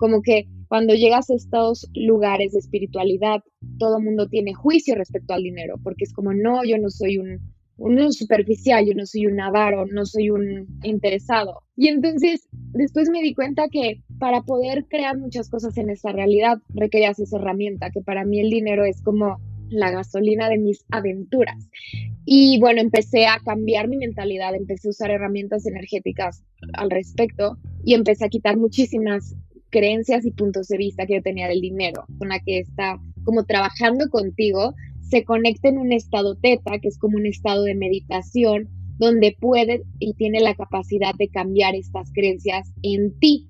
Como que cuando llegas a estos lugares de espiritualidad, todo el mundo tiene juicio respecto al dinero, porque es como, no, yo no soy un, un superficial, yo no soy un avaro, no soy un interesado. Y entonces después me di cuenta que para poder crear muchas cosas en esta realidad requerías esa herramienta, que para mí el dinero es como la gasolina de mis aventuras. Y bueno, empecé a cambiar mi mentalidad, empecé a usar herramientas energéticas al respecto y empecé a quitar muchísimas creencias y puntos de vista que yo tenía del dinero, una que está como trabajando contigo, se conecta en un estado teta, que es como un estado de meditación, donde puede y tiene la capacidad de cambiar estas creencias en ti.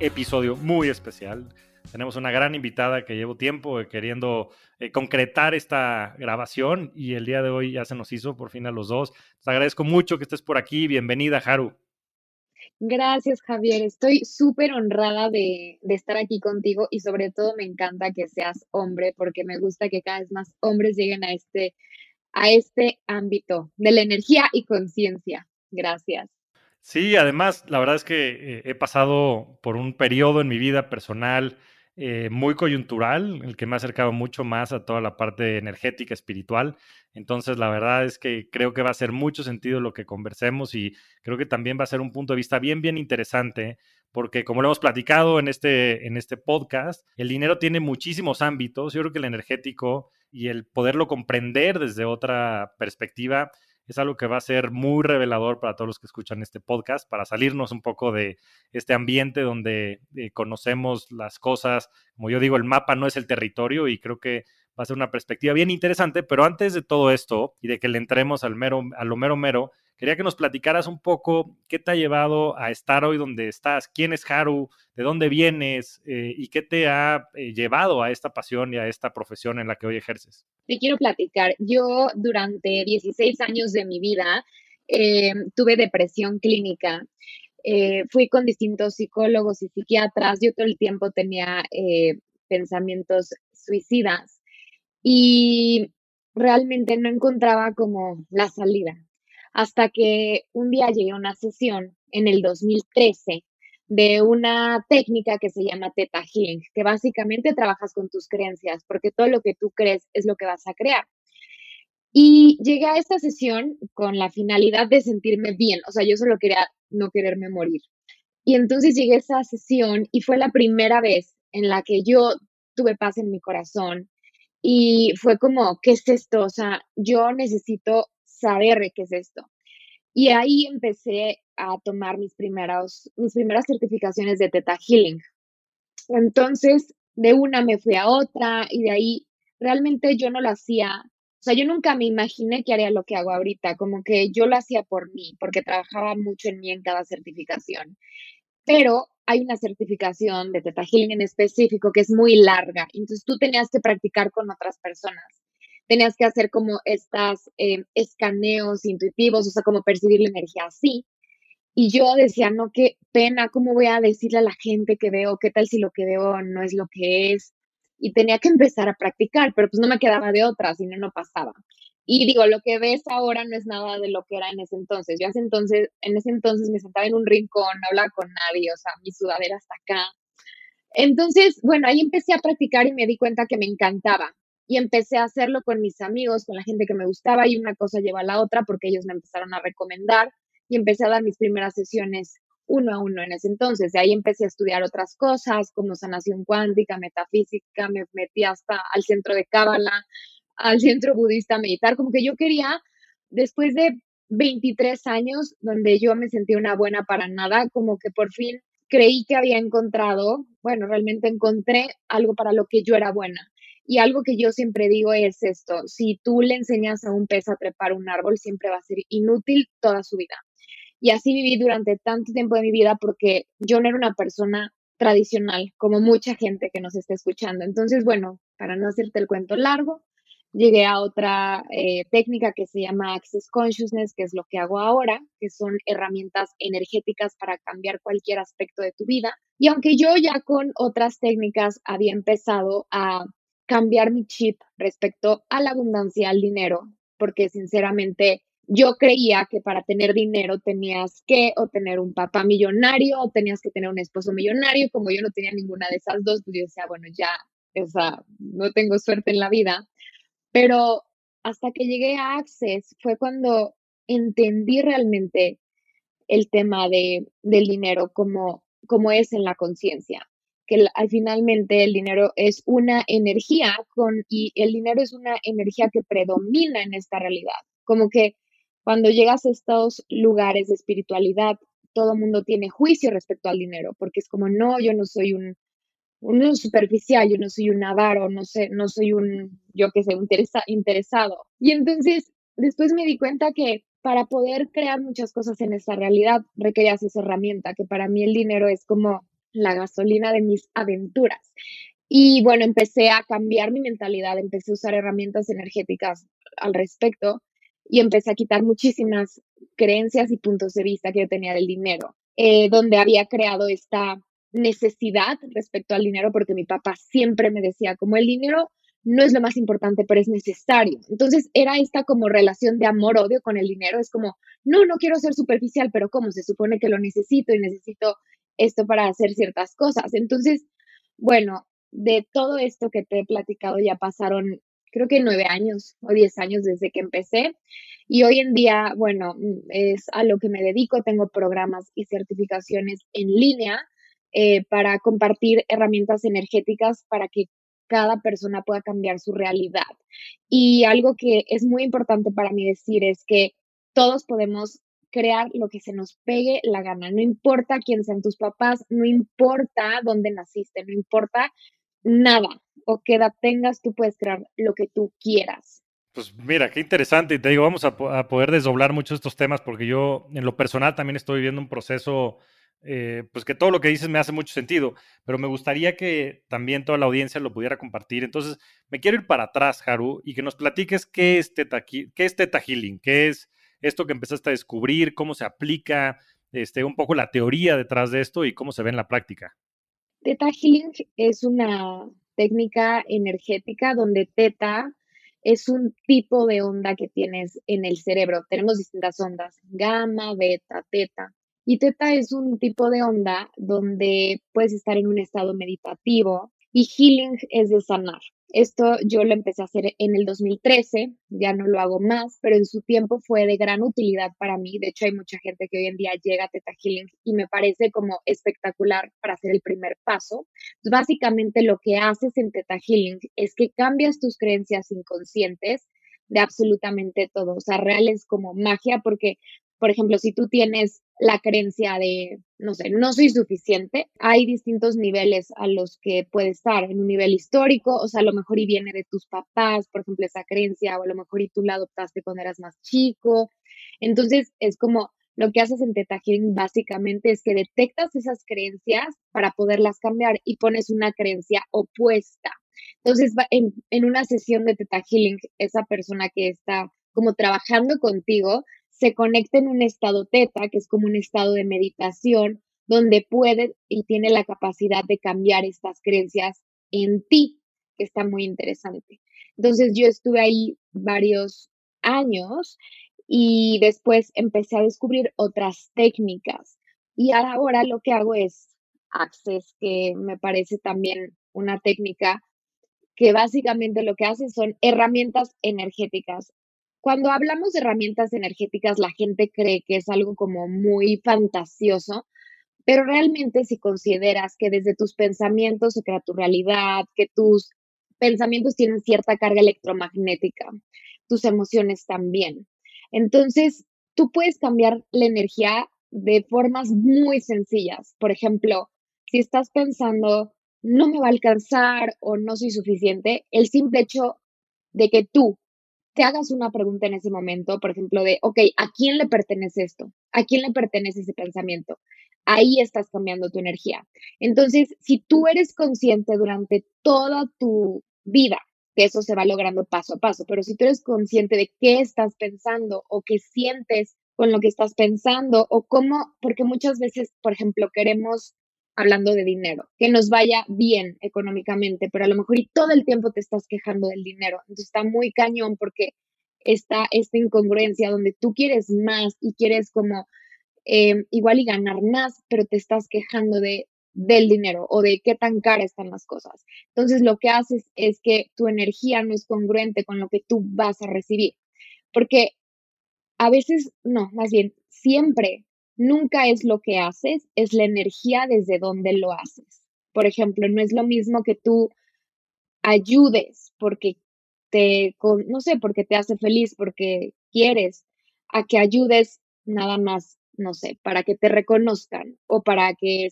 episodio muy especial. Tenemos una gran invitada que llevo tiempo queriendo eh, concretar esta grabación y el día de hoy ya se nos hizo por fin a los dos. Te agradezco mucho que estés por aquí. Bienvenida, Haru. Gracias, Javier. Estoy súper honrada de, de, estar aquí contigo y sobre todo me encanta que seas hombre porque me gusta que cada vez más hombres lleguen a este, a este ámbito de la energía y conciencia. Gracias. Sí, además, la verdad es que eh, he pasado por un periodo en mi vida personal eh, muy coyuntural, el que me ha acercado mucho más a toda la parte energética, espiritual. Entonces, la verdad es que creo que va a hacer mucho sentido lo que conversemos y creo que también va a ser un punto de vista bien, bien interesante, porque como lo hemos platicado en este, en este podcast, el dinero tiene muchísimos ámbitos. Yo creo que el energético y el poderlo comprender desde otra perspectiva es algo que va a ser muy revelador para todos los que escuchan este podcast, para salirnos un poco de este ambiente donde eh, conocemos las cosas. Como yo digo, el mapa no es el territorio y creo que va a ser una perspectiva bien interesante, pero antes de todo esto y de que le entremos al mero, a lo mero mero, quería que nos platicaras un poco qué te ha llevado a estar hoy donde estás, quién es Haru, de dónde vienes eh, y qué te ha eh, llevado a esta pasión y a esta profesión en la que hoy ejerces. Te quiero platicar. Yo durante 16 años de mi vida eh, tuve depresión clínica. fui con distintos psicólogos y psiquiatras. Yo todo el tiempo tenía pensamientos suicidas y realmente no encontraba como la salida hasta que un día llegué a una sesión en el 2013 de una técnica que se llama Theta Healing, que básicamente trabajas con tus creencias, porque todo lo que tú crees es lo que vas a crear. Y llegué a esta sesión con la finalidad de sentirme bien, o sea, yo solo quería no quererme morir. Y entonces llegué a esa sesión y fue la primera vez en la que yo tuve paz en mi corazón y fue como, ¿qué es esto? O sea, yo necesito saber qué es esto. Y ahí empecé a tomar mis, primeros, mis primeras certificaciones de Theta Healing. Entonces, de una me fui a otra y de ahí realmente yo no lo hacía, o sea, yo nunca me imaginé que haría lo que hago ahorita, como que yo lo hacía por mí, porque trabajaba mucho en mí en cada certificación. Pero hay una certificación de Theta Healing en específico que es muy larga, entonces tú tenías que practicar con otras personas tenías que hacer como estas eh, escaneos intuitivos, o sea, como percibir la energía así. Y yo decía, no, qué pena, ¿cómo voy a decirle a la gente que veo? ¿Qué tal si lo que veo no es lo que es? Y tenía que empezar a practicar, pero pues no me quedaba de otra, si no, no pasaba. Y digo, lo que ves ahora no es nada de lo que era en ese entonces. Yo hace entonces, en ese entonces me sentaba en un rincón, no hablaba con nadie, o sea, mi sudadera hasta acá. Entonces, bueno, ahí empecé a practicar y me di cuenta que me encantaba y empecé a hacerlo con mis amigos, con la gente que me gustaba y una cosa lleva a la otra porque ellos me empezaron a recomendar y empecé a dar mis primeras sesiones uno a uno en ese entonces. De ahí empecé a estudiar otras cosas como sanación cuántica, metafísica, me metí hasta al centro de Cábala, al centro budista a meditar, como que yo quería, después de 23 años donde yo me sentía una buena para nada, como que por fin creí que había encontrado, bueno, realmente encontré algo para lo que yo era buena. Y algo que yo siempre digo es esto, si tú le enseñas a un pez a trepar un árbol, siempre va a ser inútil toda su vida. Y así viví durante tanto tiempo de mi vida porque yo no era una persona tradicional, como mucha gente que nos está escuchando. Entonces, bueno, para no hacerte el cuento largo, llegué a otra eh, técnica que se llama Access Consciousness, que es lo que hago ahora, que son herramientas energéticas para cambiar cualquier aspecto de tu vida. Y aunque yo ya con otras técnicas había empezado a cambiar mi chip respecto a la abundancia, al dinero, porque sinceramente yo creía que para tener dinero tenías que o tener un papá millonario o tenías que tener un esposo millonario. Como yo no tenía ninguna de esas dos, pues yo decía, bueno, ya, o sea, no tengo suerte en la vida. Pero hasta que llegué a Access fue cuando entendí realmente el tema de, del dinero como, como es en la conciencia, que al finalmente el dinero es una energía con, y el dinero es una energía que predomina en esta realidad. Como que cuando llegas a estos lugares de espiritualidad, todo mundo tiene juicio respecto al dinero, porque es como, no, yo no soy un, un superficial, yo no soy un avaro, no sé, no soy un, yo que sé, un interesado. Y entonces después me di cuenta que para poder crear muchas cosas en esta realidad requerías esa herramienta, que para mí el dinero es como la gasolina de mis aventuras. Y bueno, empecé a cambiar mi mentalidad, empecé a usar herramientas energéticas al respecto y empecé a quitar muchísimas creencias y puntos de vista que yo tenía del dinero, eh, donde había creado esta necesidad respecto al dinero, porque mi papá siempre me decía, como el dinero no es lo más importante, pero es necesario. Entonces era esta como relación de amor-odio con el dinero. Es como, no, no quiero ser superficial, pero ¿cómo? Se supone que lo necesito y necesito esto para hacer ciertas cosas. Entonces, bueno, de todo esto que te he platicado ya pasaron, creo que nueve años o diez años desde que empecé. Y hoy en día, bueno, es a lo que me dedico. Tengo programas y certificaciones en línea eh, para compartir herramientas energéticas para que cada persona pueda cambiar su realidad. Y algo que es muy importante para mí decir es que todos podemos crear lo que se nos pegue la gana. No importa quién sean tus papás, no importa dónde naciste, no importa nada o qué edad tengas, tú puedes crear lo que tú quieras. Pues mira, qué interesante. Y te digo, vamos a, poder desdoblar muchos estos temas porque yo en lo personal también estoy viviendo un proceso eh, pues que todo lo que dices me hace mucho sentido, pero me gustaría que también toda la audiencia lo pudiera compartir. Entonces, me quiero ir para atrás, Haru, y que nos platiques qué es Teta, qué es teta Healing, qué es esto que empezaste a descubrir, cómo se aplica, este, un poco la teoría detrás de esto y cómo se ve en la práctica. Teta Healing es una técnica energética donde teta es un tipo de onda que tienes en el cerebro. Tenemos distintas ondas, gamma, beta, teta. Y teta es un tipo de onda donde puedes estar en un estado meditativo y healing es de sanar. Esto yo lo empecé a hacer en el 2013, ya no lo hago más, pero en su tiempo fue de gran utilidad para mí. De hecho, hay mucha gente que hoy en día llega a Teta Healing y me parece como espectacular para hacer el primer paso. básicamente lo que haces en Teta Healing es que cambias tus creencias inconscientes de absolutamente todo. O sea, real es como magia porque por ejemplo, si tú tienes la creencia de, no sé, no soy suficiente, hay distintos niveles a los que puede estar, en un nivel histórico, o sea, a lo mejor y viene de tus papás, por ejemplo, esa creencia, o a lo mejor y tú la adoptaste cuando eras más chico. Entonces, es como lo que haces en Teta Healing básicamente es que detectas esas creencias para poderlas cambiar y pones una creencia opuesta. Entonces, en, en una sesión de Teta Healing, esa persona que está como trabajando contigo se conecta en un estado teta, que es como un estado de meditación, donde puede y tiene la capacidad de cambiar estas creencias en ti, que está muy interesante. Entonces yo estuve ahí varios años y después empecé a descubrir otras técnicas. Y ahora lo que hago es Access, que me parece también una técnica que básicamente lo que hace son herramientas energéticas cuando hablamos de herramientas energéticas, la gente cree que es algo como muy fantasioso, pero realmente si consideras que desde tus pensamientos se crea tu realidad, que tus pensamientos tienen cierta carga electromagnética, tus emociones también. Entonces, tú puedes cambiar la energía de formas muy sencillas. Por ejemplo, si estás pensando, no me va a alcanzar o no soy suficiente, el simple hecho de que tú te hagas una pregunta en ese momento, por ejemplo, de, ok, ¿a quién le pertenece esto? ¿A quién le pertenece ese pensamiento? ahí estás cambiando tu energía. Entonces, si tú eres consciente durante toda tu vida, que eso se va logrando paso a paso, pero si tú eres consciente de qué estás pensando o qué sientes con lo que estás pensando o cómo, porque muchas veces, por ejemplo, queremos, hablando de dinero, que nos vaya bien económicamente, pero a lo mejor y todo el tiempo te estás quejando del dinero. Entonces está muy cañón porque está esta incongruencia donde tú quieres más y quieres como eh, igual y ganar más, pero te estás quejando de, del dinero o de qué tan cara están las cosas. Entonces lo que haces es que tu energía no es congruente con lo que tú vas a recibir, porque a veces, no, más bien, siempre, nunca es lo que haces, es la energía desde donde lo haces. Por ejemplo, no es lo mismo que tú ayudes porque te, no sé, porque te hace feliz, porque quieres, a que ayudes nada más no sé, para que te reconozcan o para que,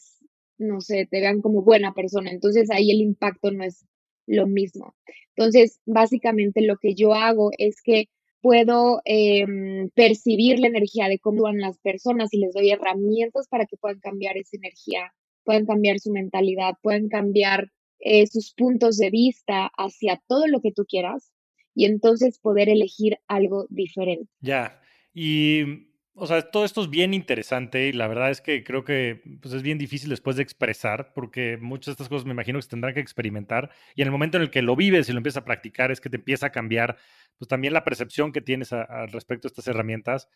no sé, te vean como buena persona. Entonces ahí el impacto no es lo mismo. Entonces, básicamente lo que yo hago es que puedo em, percibir la energía de cómo van las personas y les doy herramientas para que puedan cambiar esa energía, puedan cambiar su mentalidad, puedan cambiar eh, sus puntos de vista hacia todo lo que tú quieras y entonces poder elegir algo diferente. Ya, y o sea, todo esto es bien interesante y la verdad es que creo que pues, es bien difícil después de expresar, porque muchas de estas cosas me imagino que se tendrán que experimentar y en el momento en el que lo vives y lo empiezas a practicar es que te empieza a cambiar pues también la percepción que tienes al respecto de estas herramientas.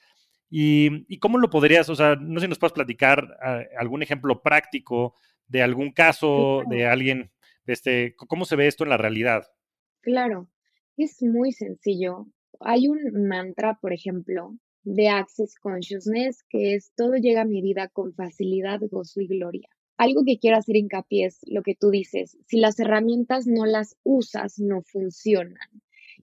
Y, cómo lo podrías, o sea, no sé si nos puedes platicar ah, algún ejemplo práctico de algún caso, de alguien, este, cómo se ve esto en la realidad. Claro, es muy sencillo. Hay un mantra, por ejemplo, de Access Consciousness, que es todo llega a mi vida con facilidad, gozo y gloria. Algo que quiero hacer hincapié es lo que tú dices, si las herramientas no las usas, no funcionan.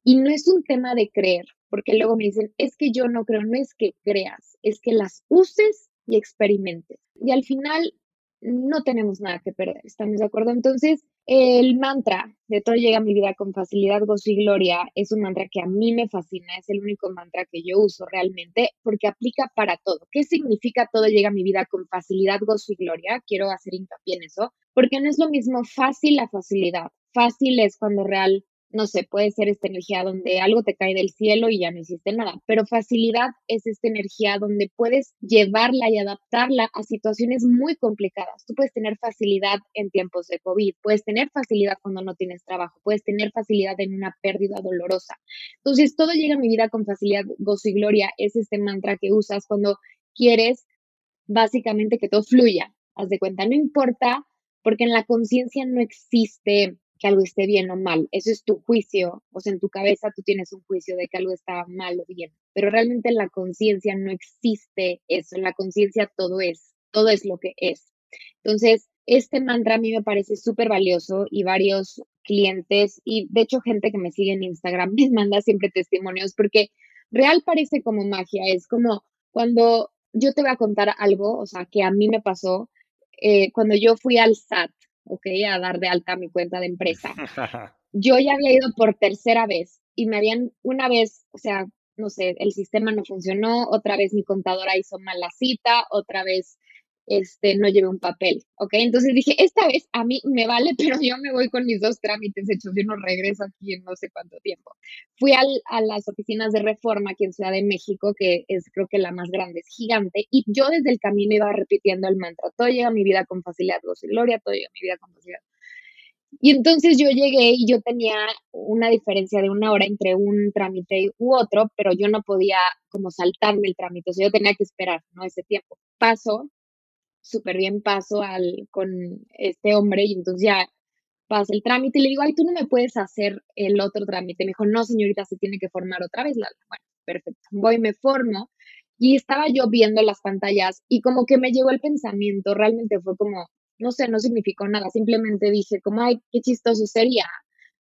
Y no es un tema de creer, porque luego me dicen, es que yo no creo, no es que creas, es que las uses y experimentes. Y al final no tenemos nada que perder, ¿estamos de acuerdo? Entonces, el mantra de todo llega a mi vida con facilidad, gozo y gloria es un mantra que a mí me fascina, es el único mantra que yo uso realmente porque aplica para todo. ¿Qué significa todo llega a mi vida con facilidad, gozo y gloria? Quiero hacer hincapié en eso, porque no es lo mismo fácil la facilidad. Fácil es cuando real no sé, puede ser esta energía donde algo te cae del cielo y ya no hiciste nada, pero facilidad es esta energía donde puedes llevarla y adaptarla a situaciones muy complicadas. Tú puedes tener facilidad en tiempos de COVID, puedes tener facilidad cuando no tienes trabajo, puedes tener facilidad en una pérdida dolorosa. Entonces, todo llega a mi vida con facilidad, gozo y gloria. Es este mantra que usas cuando quieres básicamente que todo fluya. Haz de cuenta, no importa, porque en la conciencia no existe que algo esté bien o mal. Eso es tu juicio. O sea, en tu cabeza tú tienes un juicio de que algo está mal o bien. Pero realmente en la conciencia no existe eso. En la conciencia todo es, todo es lo que es. Entonces, este mantra a mí me parece súper valioso y varios clientes y de hecho gente que me sigue en Instagram me manda siempre testimonios porque real parece como magia. Es como cuando yo te voy a contar algo, o sea, que a mí me pasó eh, cuando yo fui al SAT ¿ok? A dar de alta mi cuenta de empresa. Yo ya había ido por tercera vez y me habían una vez, o sea, no sé, el sistema no funcionó, otra vez mi contadora hizo mal la cita, otra vez este, no llevé un papel, ¿ok? Entonces dije, esta vez a mí me vale, pero yo me voy con mis dos trámites hechos, yo no regreso aquí en no sé cuánto tiempo. Fui a las oficinas de reforma aquí en Ciudad de México, que es creo que la más grande, es gigante, y yo desde el camino iba repitiendo el mantra, todo llega a mi vida con facilidad, gozo y gloria, todo llega a mi vida con facilidad. Y entonces yo llegué y yo tenía una diferencia de una hora entre un trámite u otro, pero yo no podía como saltarme el trámite, o sea, yo tenía que esperar, ¿no? Ese tiempo. Paso súper bien paso al, con este hombre y entonces ya pasa el trámite y le digo, ay, tú no me puedes hacer el otro trámite. Me dijo, no, señorita, se tiene que formar otra vez. Bueno, perfecto. Voy, me formo y estaba yo viendo las pantallas y como que me llegó el pensamiento, realmente fue como, no sé, no significó nada, simplemente dije como, ay, qué chistoso sería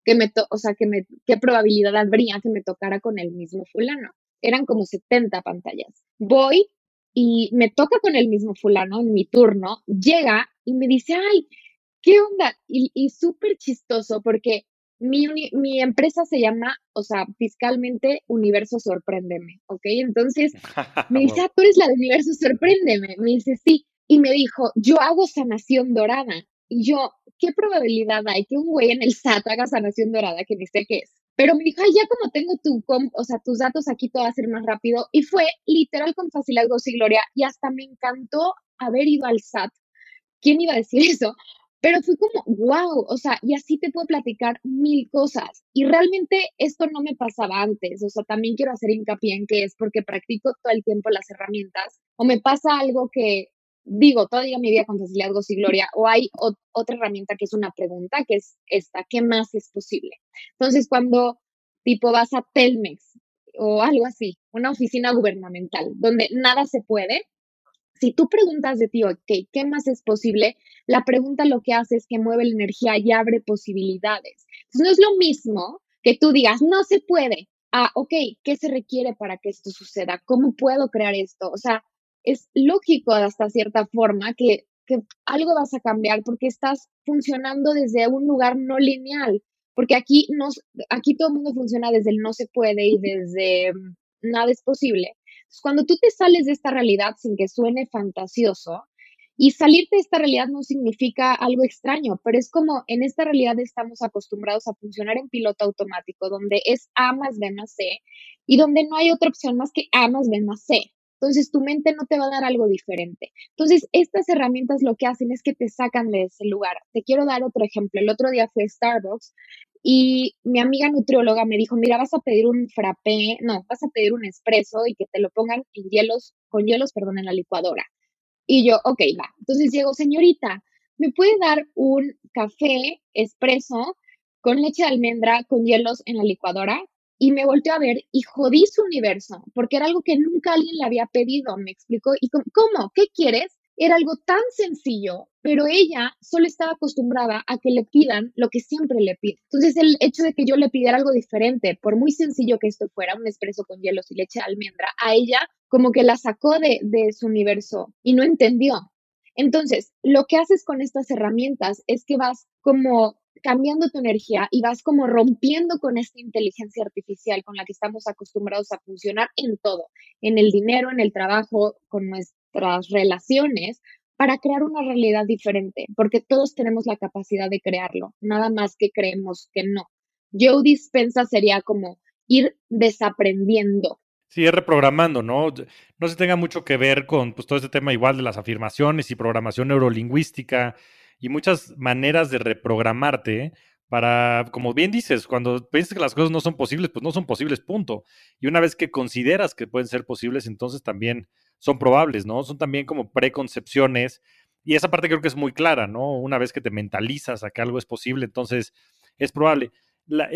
que me, to o sea, que me, qué probabilidad habría que me tocara con el mismo fulano. Eran como 70 pantallas. Voy y me toca con el mismo fulano en mi turno, llega y me dice, ay, ¿qué onda? Y, y súper chistoso porque mi, mi, empresa se llama, o sea, fiscalmente Universo Sorpréndeme, ¿ok? Entonces me dice, ah, tú eres la de Universo Sorpréndeme. Me dice, sí, y me dijo, yo hago sanación dorada. Y yo, ¿qué probabilidad hay que un güey en el SAT haga sanación dorada que ni sé qué es? Pero me dijo, Ay, ya como tengo tu, o sea, tus datos aquí, todo va a ser más rápido. Y fue literal con facilidad, gozo y gloria. Y hasta me encantó haber ido al SAT. ¿Quién iba a decir eso? Pero fue como, wow, o sea, y así te puedo platicar mil cosas. Y realmente esto no me pasaba antes, o sea, también quiero hacer hincapié en que es porque practico todo el tiempo las herramientas, o me pasa algo que digo todavía mi vida con facilidad, gozo y gloria, o hay otra herramienta que es una pregunta, que es esta, ¿qué más es posible? Entonces, cuando tipo vas a Telmex o algo así, una oficina gubernamental, donde nada se puede, si tú preguntas de ti, ok, ¿qué más es posible? La pregunta lo que hace es que mueve la energía y abre posibilidades. Entonces, no es lo mismo que tú digas, no se puede. Ah, ok, ¿qué se requiere para que esto suceda? ¿Cómo puedo crear esto? O sea, es lógico hasta cierta forma que, que algo vas a cambiar porque estás funcionando desde un lugar no lineal. Porque aquí, nos, aquí todo el mundo funciona desde el no se puede y desde mm, nada es posible. cuando tú te sales de esta realidad sin que suene fantasioso, y salirte de esta realidad no significa algo extraño, pero es como en esta realidad estamos acostumbrados a funcionar en piloto automático, donde es A más B más C y donde no hay otra opción más que A más B más C. Entonces tu mente no te va a dar algo diferente. Entonces estas herramientas lo que hacen es que te sacan de ese lugar. Te quiero dar otro ejemplo. El otro día fue Starbucks y mi amiga nutrióloga me dijo, mira, vas a pedir un frappé, no, vas a pedir un espresso y que te lo pongan en hielos, con hielos, perdón, en la licuadora. Y yo, ok, va. Entonces llego, señorita, ¿me puede dar un café expreso con leche de almendra con hielos en la licuadora? Y me volteó a ver y jodí su universo, porque era algo que nunca alguien le había pedido, me explicó. ¿Y cómo? ¿Qué quieres? Era algo tan sencillo, pero ella solo estaba acostumbrada a que le pidan lo que siempre le pide. Entonces, el hecho de que yo le pidiera algo diferente, por muy sencillo que esto fuera, un espresso con hielos y leche de almendra, a ella como que la sacó de, de su universo y no entendió. Entonces, lo que haces con estas herramientas es que vas como cambiando tu energía y vas como rompiendo con esta inteligencia artificial con la que estamos acostumbrados a funcionar en todo, en el dinero, en el trabajo, con nuestras relaciones, para crear una realidad diferente, porque todos tenemos la capacidad de crearlo, nada más que creemos que no. Joe Dispensa sería como ir desaprendiendo, Sí, es reprogramando, ¿no? No se tenga mucho que ver con pues, todo este tema igual de las afirmaciones y programación neurolingüística y muchas maneras de reprogramarte para, como bien dices, cuando piensas que las cosas no son posibles, pues no son posibles, punto. Y una vez que consideras que pueden ser posibles, entonces también son probables, ¿no? Son también como preconcepciones. Y esa parte creo que es muy clara, ¿no? Una vez que te mentalizas a que algo es posible, entonces es probable la,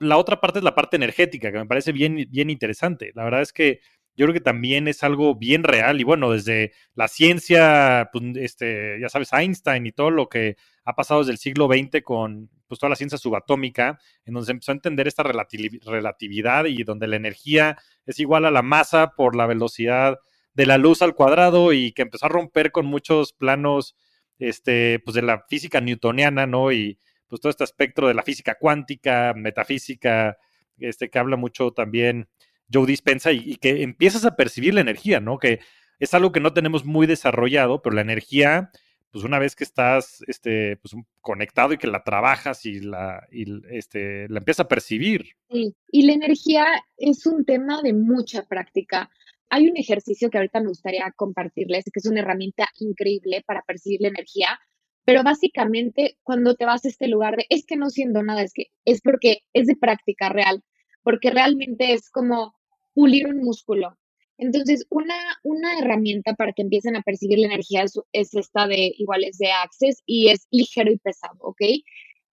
la, otra parte es la parte energética, que me parece bien, bien interesante. La verdad es que yo creo que también es algo bien real y bueno, desde la ciencia, pues, este, ya sabes, Einstein y todo lo que ha pasado desde el siglo XX con pues, toda la ciencia subatómica, en donde se empezó a entender esta relatividad y donde la energía es igual a la masa por la velocidad de la luz al cuadrado y que empezó a romper con muchos planos este, pues, de la física newtoniana, ¿no? Y, pues todo este espectro de la física cuántica, metafísica, este que habla mucho también Joe Dispensa y, que empiezas a percibir la energía, ¿no? Que es algo que no tenemos muy desarrollado, pero la energía, pues una vez que estás este, pues, conectado y que la trabajas y la, y, este, la empiezas a percibir. Sí, y la energía es un tema de mucha práctica. Hay un ejercicio que ahorita me gustaría compartirles, que es una herramienta increíble para percibir la energía, pero básicamente cuando te vas a este lugar de es que no siendo nada, es que es porque es de práctica real, porque realmente es como pulir un músculo. Entonces, una, una herramienta para que empiecen a percibir la energía es, esta de iguales de Access y es ligero y pesado, ¿ok?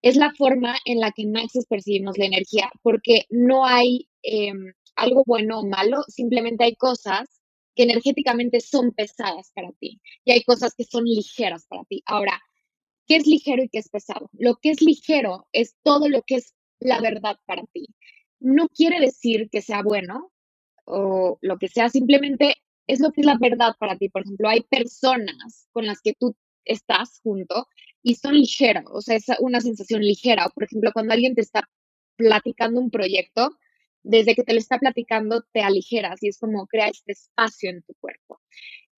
Es la forma en la que en Access percibimos la energía, porque no hay em, algo bueno o malo, simplemente hay cosas que energéticamente son pesadas para ti y hay cosas que son ligeras para ti. Ahora, ¿Qué es ligero y qué es pesado? Lo que es ligero es todo lo que es la verdad para ti. No quiere decir que sea bueno o lo que sea, simplemente es lo que es la verdad para ti. Por ejemplo, hay personas con las que tú estás junto y son ligeras, o sea, es una sensación ligera. Por ejemplo, cuando alguien te está platicando un proyecto, desde que te lo está platicando, te aligeras y es como crea este espacio en tu cuerpo.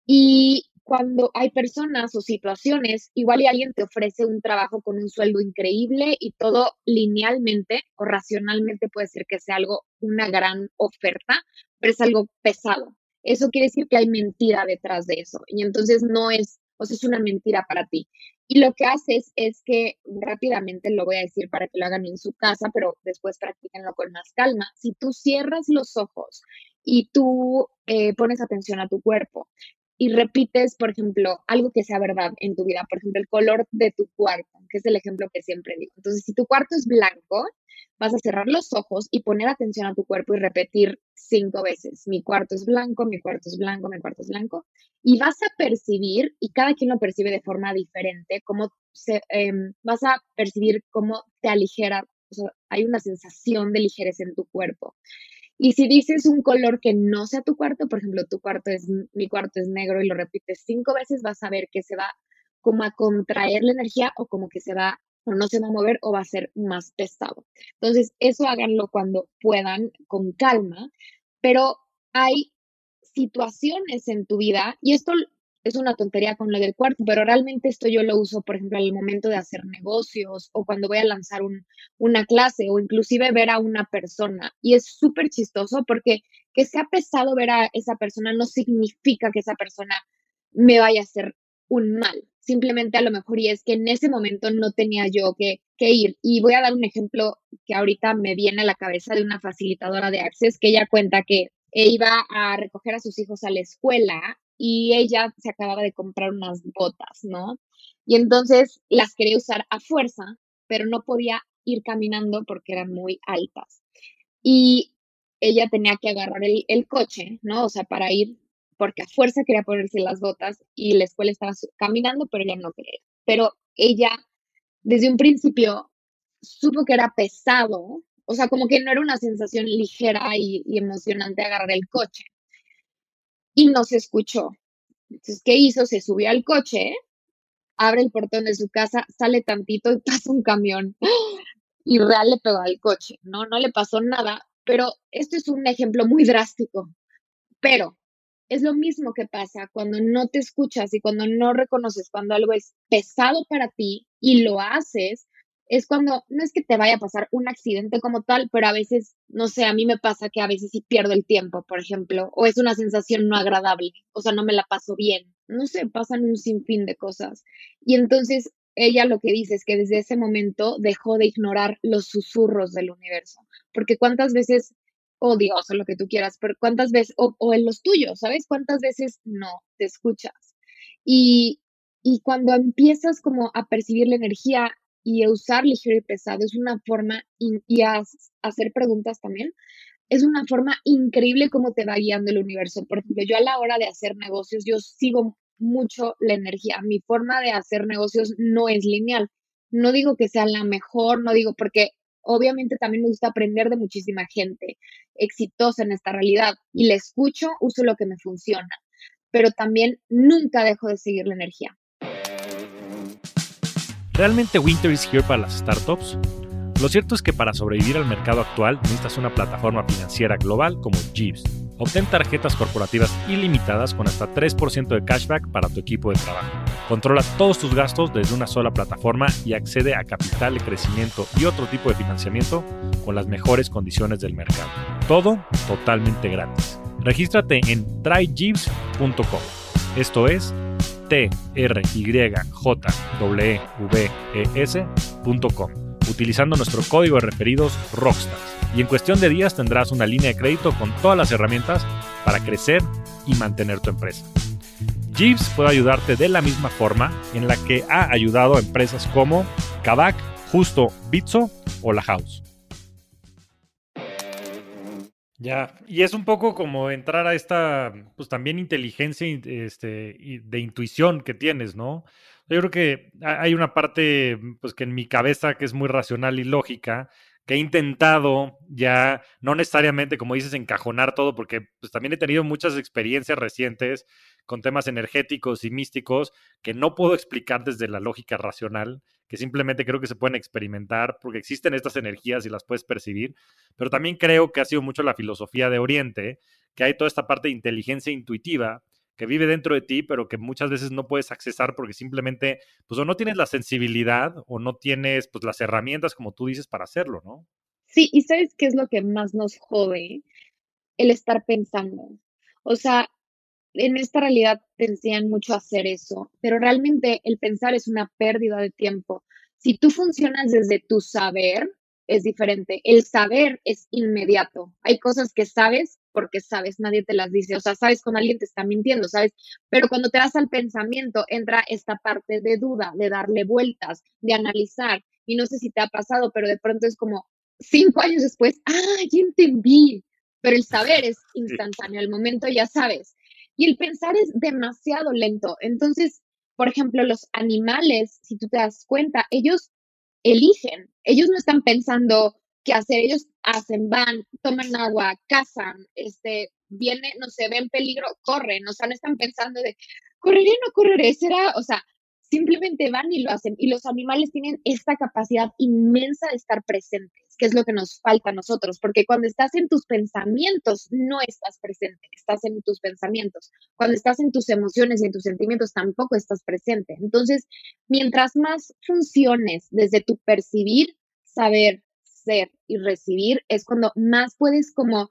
Y cuando hay personas o situaciones, igual y alguien te ofrece un trabajo con un sueldo increíble y todo linealmente o racionalmente puede ser que sea algo, una gran oferta, pero es algo pesado. Eso quiere decir que hay mentira detrás de eso y entonces no es, o sea, es una mentira para ti. Y lo que haces es que rápidamente lo voy a decir para que lo hagan en su casa, pero después practíquenlo con más calma. Si tú cierras los ojos y tú eh, pones atención a tu cuerpo y repites, por ejemplo, algo que sea verdad en tu vida, por ejemplo, el color de tu cuarto, que es el ejemplo que siempre digo. Entonces, si tu cuarto es blanco, vas a cerrar los ojos y poner atención a tu cuerpo y repetir cinco veces, mi cuarto es blanco, mi cuarto es blanco, mi cuarto es blanco, y vas a percibir, y cada quien lo percibe de forma diferente, cómo em, vas a percibir cómo te aligera, hay una sensación de ligereza en tu cuerpo. Y si dices un color que no sea tu cuarto, por ejemplo, tu cuarto es, mi cuarto es negro y lo repites cinco veces, vas a ver que se va como a contraer la energía o como que se va o no se va a mover o va a ser más pesado. Entonces, eso háganlo cuando puedan, con calma, pero hay situaciones en tu vida, y esto es una tontería con lo del cuarto, pero realmente esto yo lo uso, por ejemplo, al momento de hacer negocios o cuando voy a lanzar una clase o inclusive ver a una persona. Y es súper chistoso porque que sea pesado ver a esa persona no significa que esa persona me vaya a hacer un mal. Simplemente a lo mejor y es que en ese momento no tenía yo que, que ir. Y voy a dar un ejemplo que ahorita me viene a la cabeza de una facilitadora de Access que ella cuenta que iba a recoger a sus hijos a la escuela y ella se acababa de comprar unas botas, ¿no? Y entonces las quería usar a fuerza, pero no podía ir caminando porque eran muy altas. Y ella tenía que agarrar el, coche, ¿no? O sea, para ir, porque a fuerza quería ponerse las botas y la escuela estaba caminando, pero ella no quería. Pero ella, desde un principio, supo que era pesado, o sea, como que no era una sensación ligera y emocionante agarrar el coche y no se escuchó. Entonces, ¿qué hizo? Se subió al coche, abre el portón de su casa, sale tantito y pasa un camión y real le pegó al coche, ¿no? No le pasó nada, pero esto es un ejemplo muy drástico. Pero es lo mismo que pasa cuando no te escuchas y cuando no reconoces cuando algo es pesado para ti y lo haces, es cuando no es que te vaya a pasar un accidente como tal, pero a veces, no sé, a mí me pasa que a veces sí pierdo el tiempo, por ejemplo, o es una sensación no agradable, o sea, no me la paso bien, no sé, pasan un sinfín de cosas. Y entonces ella lo que dice es que desde ese momento dejó de ignorar los susurros del universo, porque cuántas veces, oh Dios, o lo que tú quieras, pero cuántas veces, o, o en los tuyos, ¿sabes? ¿Cuántas veces no te escuchas? Y, y cuando empiezas como a percibir la energía y usar ligero y pesado es una forma, y hacer preguntas también, es una forma increíble como te va guiando el universo. Por ejemplo, yo a la hora de hacer negocios, yo sigo mucho la energía. Mi forma de hacer negocios no es lineal. No digo que sea la mejor, no digo porque obviamente también me gusta aprender de muchísima gente exitosa en esta realidad y le escucho, uso lo que me funciona, pero también nunca dejo de seguir la energía. ¿Realmente Winter is here para las startups? Lo cierto es que para sobrevivir al mercado actual necesitas una plataforma financiera global como Jeeves. Obtén tarjetas corporativas ilimitadas con hasta 3% de cashback para tu equipo de trabajo. Controla todos tus gastos desde una sola plataforma y accede a capital de crecimiento y otro tipo de financiamiento con las mejores condiciones del mercado. Todo totalmente gratis. Regístrate en tryjeeves.com. Esto es t r y j w e s.com utilizando nuestro código de referidos Rockstars. Y en cuestión de días tendrás una línea de crédito con todas las herramientas para crecer y mantener tu empresa. Jeeves puede ayudarte de la misma forma en la que ha ayudado a empresas como Kavak, Justo, Bitso o La House. Ya, y es un poco como entrar a esta, pues también inteligencia este, de intuición que tienes, ¿no? Yo creo que hay una parte, pues que en mi cabeza que es muy racional y lógica, que he intentado ya, no necesariamente, como dices, encajonar todo, porque pues también he tenido muchas experiencias recientes con temas energéticos y místicos que no puedo explicar desde la lógica racional, que simplemente creo que se pueden experimentar porque existen estas energías y las puedes percibir, pero también creo que ha sido mucho la filosofía de Oriente, que hay toda esta parte de inteligencia intuitiva que vive dentro de ti, pero que muchas veces no puedes accesar porque simplemente, pues o no tienes la sensibilidad o no tienes pues las herramientas, como tú dices, para hacerlo, ¿no? Sí, y ¿sabes qué es lo que más nos jode? El estar pensando. O sea, en esta realidad te enseñan mucho a hacer eso, pero realmente el pensar es una pérdida de tiempo. Si tú funcionas desde tu saber, es diferente. El saber es inmediato. Hay cosas que sabes porque sabes, nadie te las dice. O sea, sabes cuando alguien te está mintiendo, ¿sabes? Pero cuando te das al pensamiento, entra esta parte de duda, de darle vueltas, de analizar. Y no sé si te ha pasado, pero de pronto es como cinco años después, ah, ya entendí. Pero el saber es instantáneo, el momento ya sabes. Y el pensar es demasiado lento. Entonces, por ejemplo, los animales, si tú te das cuenta, ellos eligen. Ellos no están pensando qué hacer, ellos hacen, van, toman agua, cazan, este, viene, no se ve en peligro, corren, o sea, no están pensando de, correré, no correré, será, o sea, simplemente van y lo hacen. Y los animales tienen esta capacidad inmensa de estar presentes, que es lo que nos falta a nosotros, porque cuando estás en tus pensamientos, no estás presente, estás en tus pensamientos. Cuando estás en tus emociones y en tus sentimientos, tampoco estás presente. Entonces, mientras más funciones desde tu percibir, saber, ser y recibir, es cuando más puedes como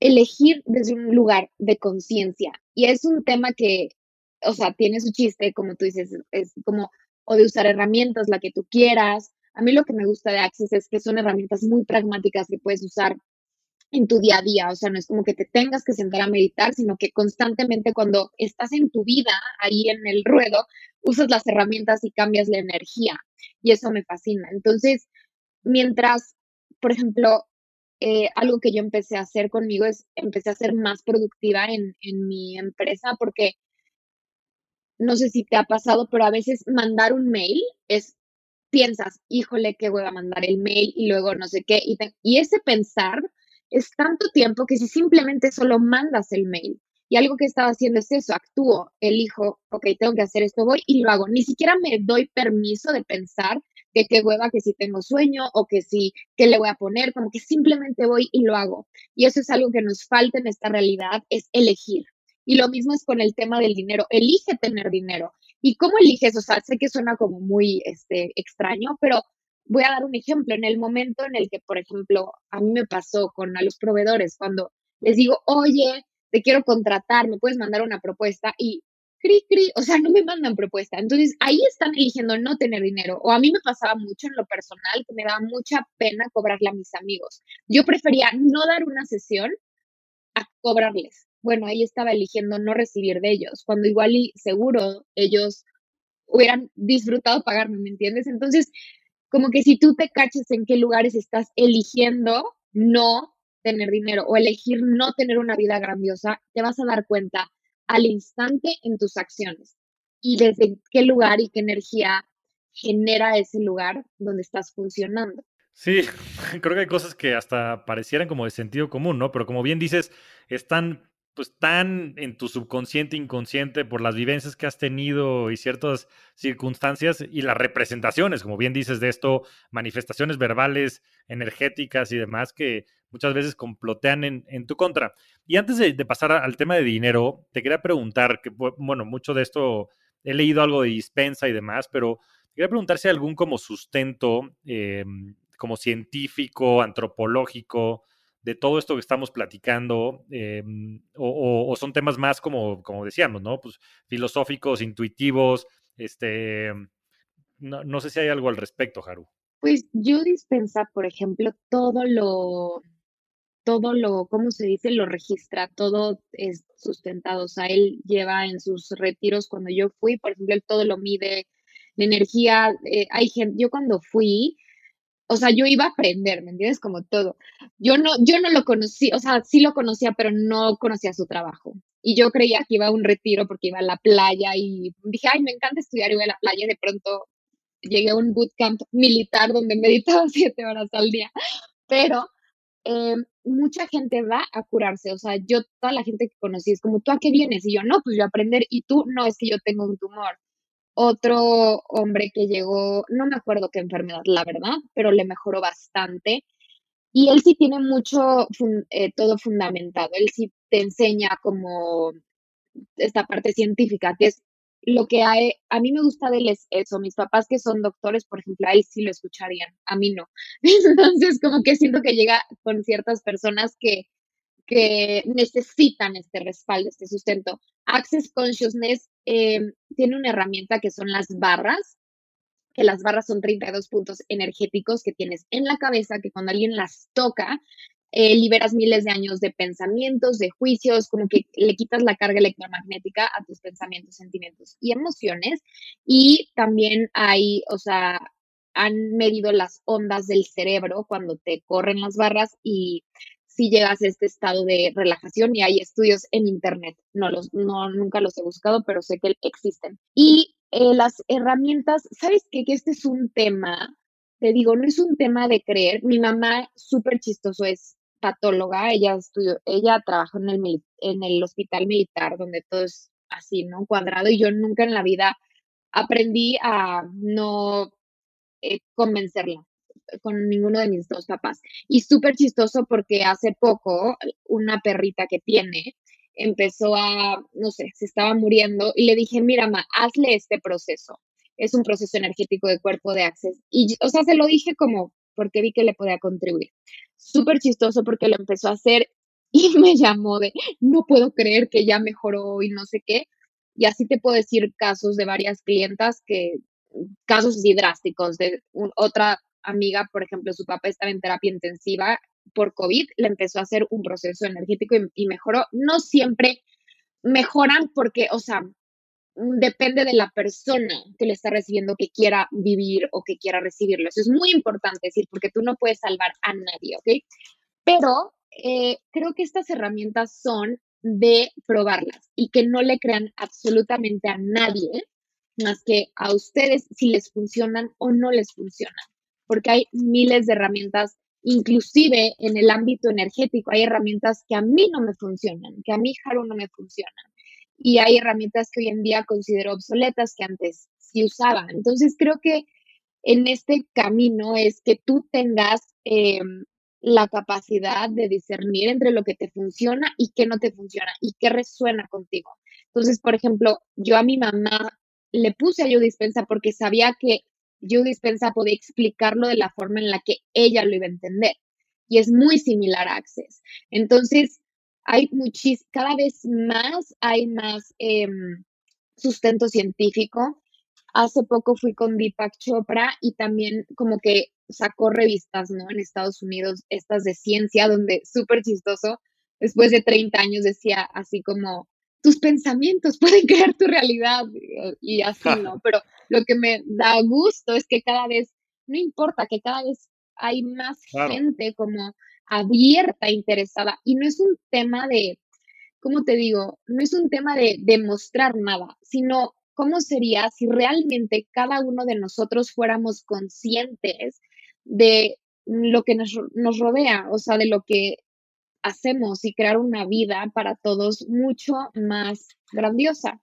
elegir desde un lugar de conciencia. Y es un tema que o sea, tiene su chiste, como tú dices, es como, o de usar herramientas, la que tú quieras. A mí lo que me gusta de Access es que son herramientas muy pragmáticas que puedes usar en tu día a día, o sea, no es como que te tengas que sentar a meditar, sino que constantemente cuando estás en tu vida, ahí en el ruedo, usas las herramientas y cambias la energía. Y eso me fascina. Entonces, mientras, por ejemplo, eh, algo que yo empecé a hacer conmigo es, empecé a ser más productiva en, en mi empresa porque no sé si te ha pasado, pero a veces mandar un mail es, piensas, híjole, qué voy a mandar el mail y luego no sé qué. Y, y ese pensar es tanto tiempo que si simplemente solo mandas el mail. Y algo que estaba haciendo es eso, actúo, elijo, ok, tengo que hacer esto, voy y lo hago. Ni siquiera me doy permiso de pensar que qué hueva, que si tengo sueño o que si, qué le voy a poner, como que simplemente voy y lo hago. Y eso es algo que nos falta en esta realidad, es elegir. Y lo mismo es con el tema del dinero. Elige tener dinero. ¿Y cómo eliges? O sea, sé que suena como muy este, extraño, pero voy a dar un ejemplo. En el momento en el que, por ejemplo, a mí me pasó con a los proveedores, cuando les digo, oye, te quiero contratar, me puedes mandar una propuesta y cri, cri, o sea, no me mandan propuesta. Entonces, ahí están eligiendo no tener dinero. O a mí me pasaba mucho en lo personal que me daba mucha pena cobrarle a mis amigos. Yo prefería no dar una sesión a cobrarles bueno, ahí estaba eligiendo no recibir de ellos, cuando igual y seguro ellos hubieran disfrutado pagarme, ¿me entiendes? Entonces, como que si tú te cachas en qué lugares estás eligiendo no tener dinero o elegir no tener una vida grandiosa, te vas a dar cuenta al instante en tus acciones y desde qué lugar y qué energía genera ese lugar donde estás funcionando. Sí, creo que hay cosas que hasta parecieran como de sentido común, ¿no? Pero como bien dices, están pues tan en tu subconsciente, inconsciente, por las vivencias que has tenido y ciertas circunstancias y las representaciones, como bien dices de esto, manifestaciones verbales, energéticas y demás que muchas veces complotean en, tu contra. Y antes de, pasar al tema de dinero, te quería preguntar, que bueno, mucho de esto he leído algo de dispensa y demás, pero quería preguntar si hay algún como sustento, em, como científico, antropológico, de todo esto que estamos platicando, em, o, son temas más como, como decíamos, ¿no? Pues filosóficos, intuitivos, este, no, no, sé si hay algo al respecto, Haru. Pues yo dispensa, por ejemplo, todo lo, todo lo, ¿cómo se dice? Lo registra, todo es sustentado, o sea, él lleva en sus retiros, cuando yo fui, por ejemplo, él todo lo mide, la energía, eh, hay gente, yo cuando fui, o sea, yo iba a aprender, ¿me entiendes? Como todo. Yo no, yo no lo conocí, o sea, sí lo conocía, pero no conocía su trabajo. Y yo creía que iba a un retiro porque iba a la playa y dije, ay, me encanta estudiar voy a la playa. Y de pronto llegué a un bootcamp militar donde meditaba siete horas al día. Pero eh, mucha gente va a curarse. O sea, yo, toda la gente que conocí es como, ¿tú a qué vienes? Y yo, no, pues yo a aprender. Y tú, no, es que yo tengo un tumor otro hombre que llegó, no me acuerdo qué enfermedad, la verdad, pero le mejoró bastante. Y él sí tiene mucho, eh, todo fundamentado. Él sí te enseña como esta parte científica, que es lo que hay, a mí me gusta de él es eso, mis papás que son doctores, por ejemplo, a él sí lo escucharían, a mí no. Entonces, como que siento que llega con ciertas personas que, que necesitan este respaldo, este sustento. Access Consciousness eh, tiene una herramienta que son las barras, que las barras son 32 puntos energéticos que tienes en la cabeza, que cuando alguien las toca, eh, liberas miles de años de pensamientos, de juicios, como que le quitas la carga electromagnética a tus pensamientos, sentimientos y emociones. Y también hay, o sea, han medido las ondas del cerebro cuando te corren las barras y si llegas a este estado de relajación y hay estudios en internet. No los, no, nunca los he buscado, pero sé que existen. Y eh, las herramientas, ¿sabes qué? Que este es un tema, te digo, no es un tema de creer. Mi mamá, súper chistoso, es patóloga, ella estudió, ella trabajó en el, en el hospital militar donde todo es así, ¿no? Cuadrado y yo nunca en la vida aprendí a no eh, convencerla con ninguno de mis dos papás. Y súper chistoso porque hace poco una perrita que tiene empezó a, no sé, se estaba muriendo y le dije, mira, ma, hazle este proceso. Es un proceso energético de cuerpo de access. Y, o sea, se lo dije como porque vi que le podía contribuir súper chistoso porque lo empezó a hacer y me llamó de, no puedo creer que ya mejoró y no sé qué. Y así te puedo decir casos de varias clientas que, casos así drásticos, de otra amiga, por ejemplo, su papá estaba en terapia intensiva por COVID, le empezó a hacer un proceso energético y, mejoró. No siempre mejoran porque, o sea, depende de la persona que le está recibiendo que quiera vivir o que quiera recibirlo. Eso es muy importante decir, porque tú no puedes salvar a nadie, ¿ok? Pero eh, creo que estas herramientas son de probarlas y que no le crean absolutamente a nadie más que a ustedes si les funcionan o no les funcionan, porque hay miles de herramientas, inclusive en el ámbito energético, hay herramientas que a mí no me funcionan, que a mí, Haru, no me funcionan y hay herramientas que hoy en día considero obsoletas que antes sí usaban. Entonces creo que en este camino es que tú tengas em, la capacidad de discernir entre lo que te funciona y qué no te funciona y qué resuena contigo. Entonces, por ejemplo, yo a mi mamá le puse a yo dispensa porque sabía que yo dispensa podía explicarlo de la forma en la que ella lo iba a entender. Y es muy similar a Access. Entonces, hay muchis, cada vez más hay más em, sustento científico. Hace poco fui con Deepak Chopra y también como que sacó revistas, ¿no? En Estados Unidos, estas de ciencia, donde súper chistoso, después de 30 años decía así como, tus pensamientos pueden crear tu realidad y así, ¿no? Pero lo que me da gusto es que cada vez, no importa, que cada vez hay más gente como abierta, interesada. Y no es un tema de, ¿cómo te digo? No es un tema de demostrar nada, sino cómo sería si realmente cada uno de nosotros fuéramos conscientes de lo que nos, rodea, o sea, de lo que hacemos y crear una vida para todos mucho más grandiosa.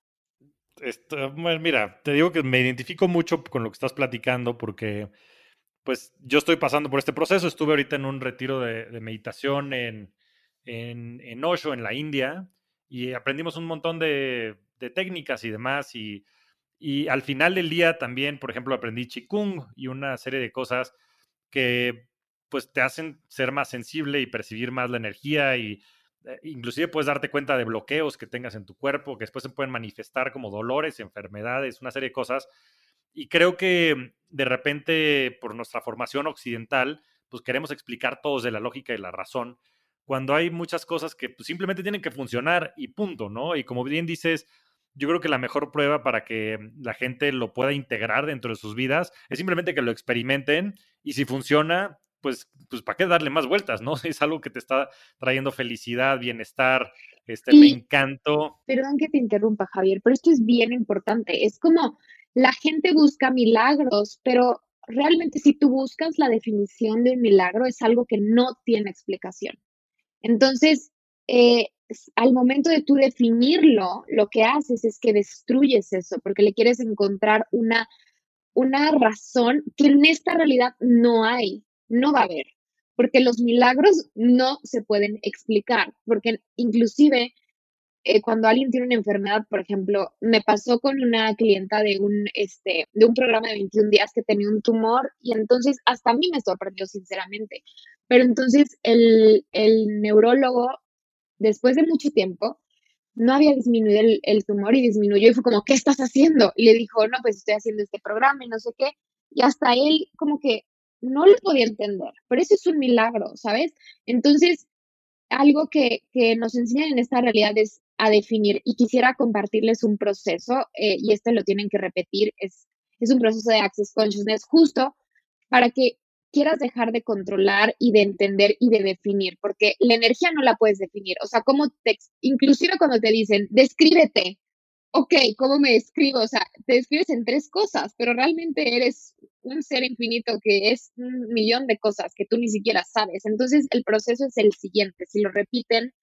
mira, te digo que me identifico mucho con lo que estás platicando porque pues yo estoy pasando por este proceso. Estuve ahorita en un retiro de, meditación en, en, Osho, en la India, y aprendimos un montón de, técnicas y demás. Y, y, al final del día también, por ejemplo, aprendí Qigong y una serie de cosas que pues te hacen ser más sensible y percibir más la energía y eh, inclusive puedes darte cuenta de bloqueos que tengas en tu cuerpo que después se pueden manifestar como dolores, enfermedades, una serie de cosas y creo que de repente, por nuestra formación occidental, pues queremos explicar todos de la lógica y la razón, cuando hay muchas cosas que pues, simplemente tienen que funcionar y punto, ¿no? Y como bien dices, yo creo que la mejor prueba para que la gente lo pueda integrar dentro de sus vidas es simplemente que lo experimenten y si funciona, pues, pues ¿para qué darle más vueltas, no? Es algo que te está trayendo felicidad, bienestar, este, me encanto. Perdón que te interrumpa, Javier, pero esto es bien importante. Es como la gente busca milagros, pero realmente si tú buscas la definición de un milagro es algo que no tiene explicación. Entonces, eh, al momento de tú definirlo, lo que haces es que destruyes eso, porque le quieres encontrar una, una razón que en esta realidad no hay, no va a haber, porque los milagros no se pueden explicar, porque inclusive eh, cuando alguien tiene una enfermedad, por ejemplo, me pasó con una clienta de un, este, de un programa de 21 días que tenía un tumor y entonces hasta a mí me sorprendió sinceramente. Pero entonces el, el neurólogo, después de mucho tiempo, no había disminuido el, el, tumor y disminuyó y fue como, ¿qué estás haciendo? Y le dijo, no, pues estoy haciendo este programa y no sé qué. Y hasta él como que no lo podía entender, pero eso es un milagro, ¿sabes? Entonces, algo que, que nos enseñan en esta realidad es a definir y quisiera compartirles un proceso eh, y este lo tienen que repetir, es, es un proceso de Access Consciousness justo para que quieras dejar de controlar y de entender y de definir, porque la energía no la puedes definir. O sea, como te, inclusive cuando te dicen, descríbete, ok, ¿cómo me describo? O sea, te describes en tres cosas, pero realmente eres un ser infinito que es un millón de cosas que tú ni siquiera sabes. Entonces, el proceso es el siguiente. Si lo repiten,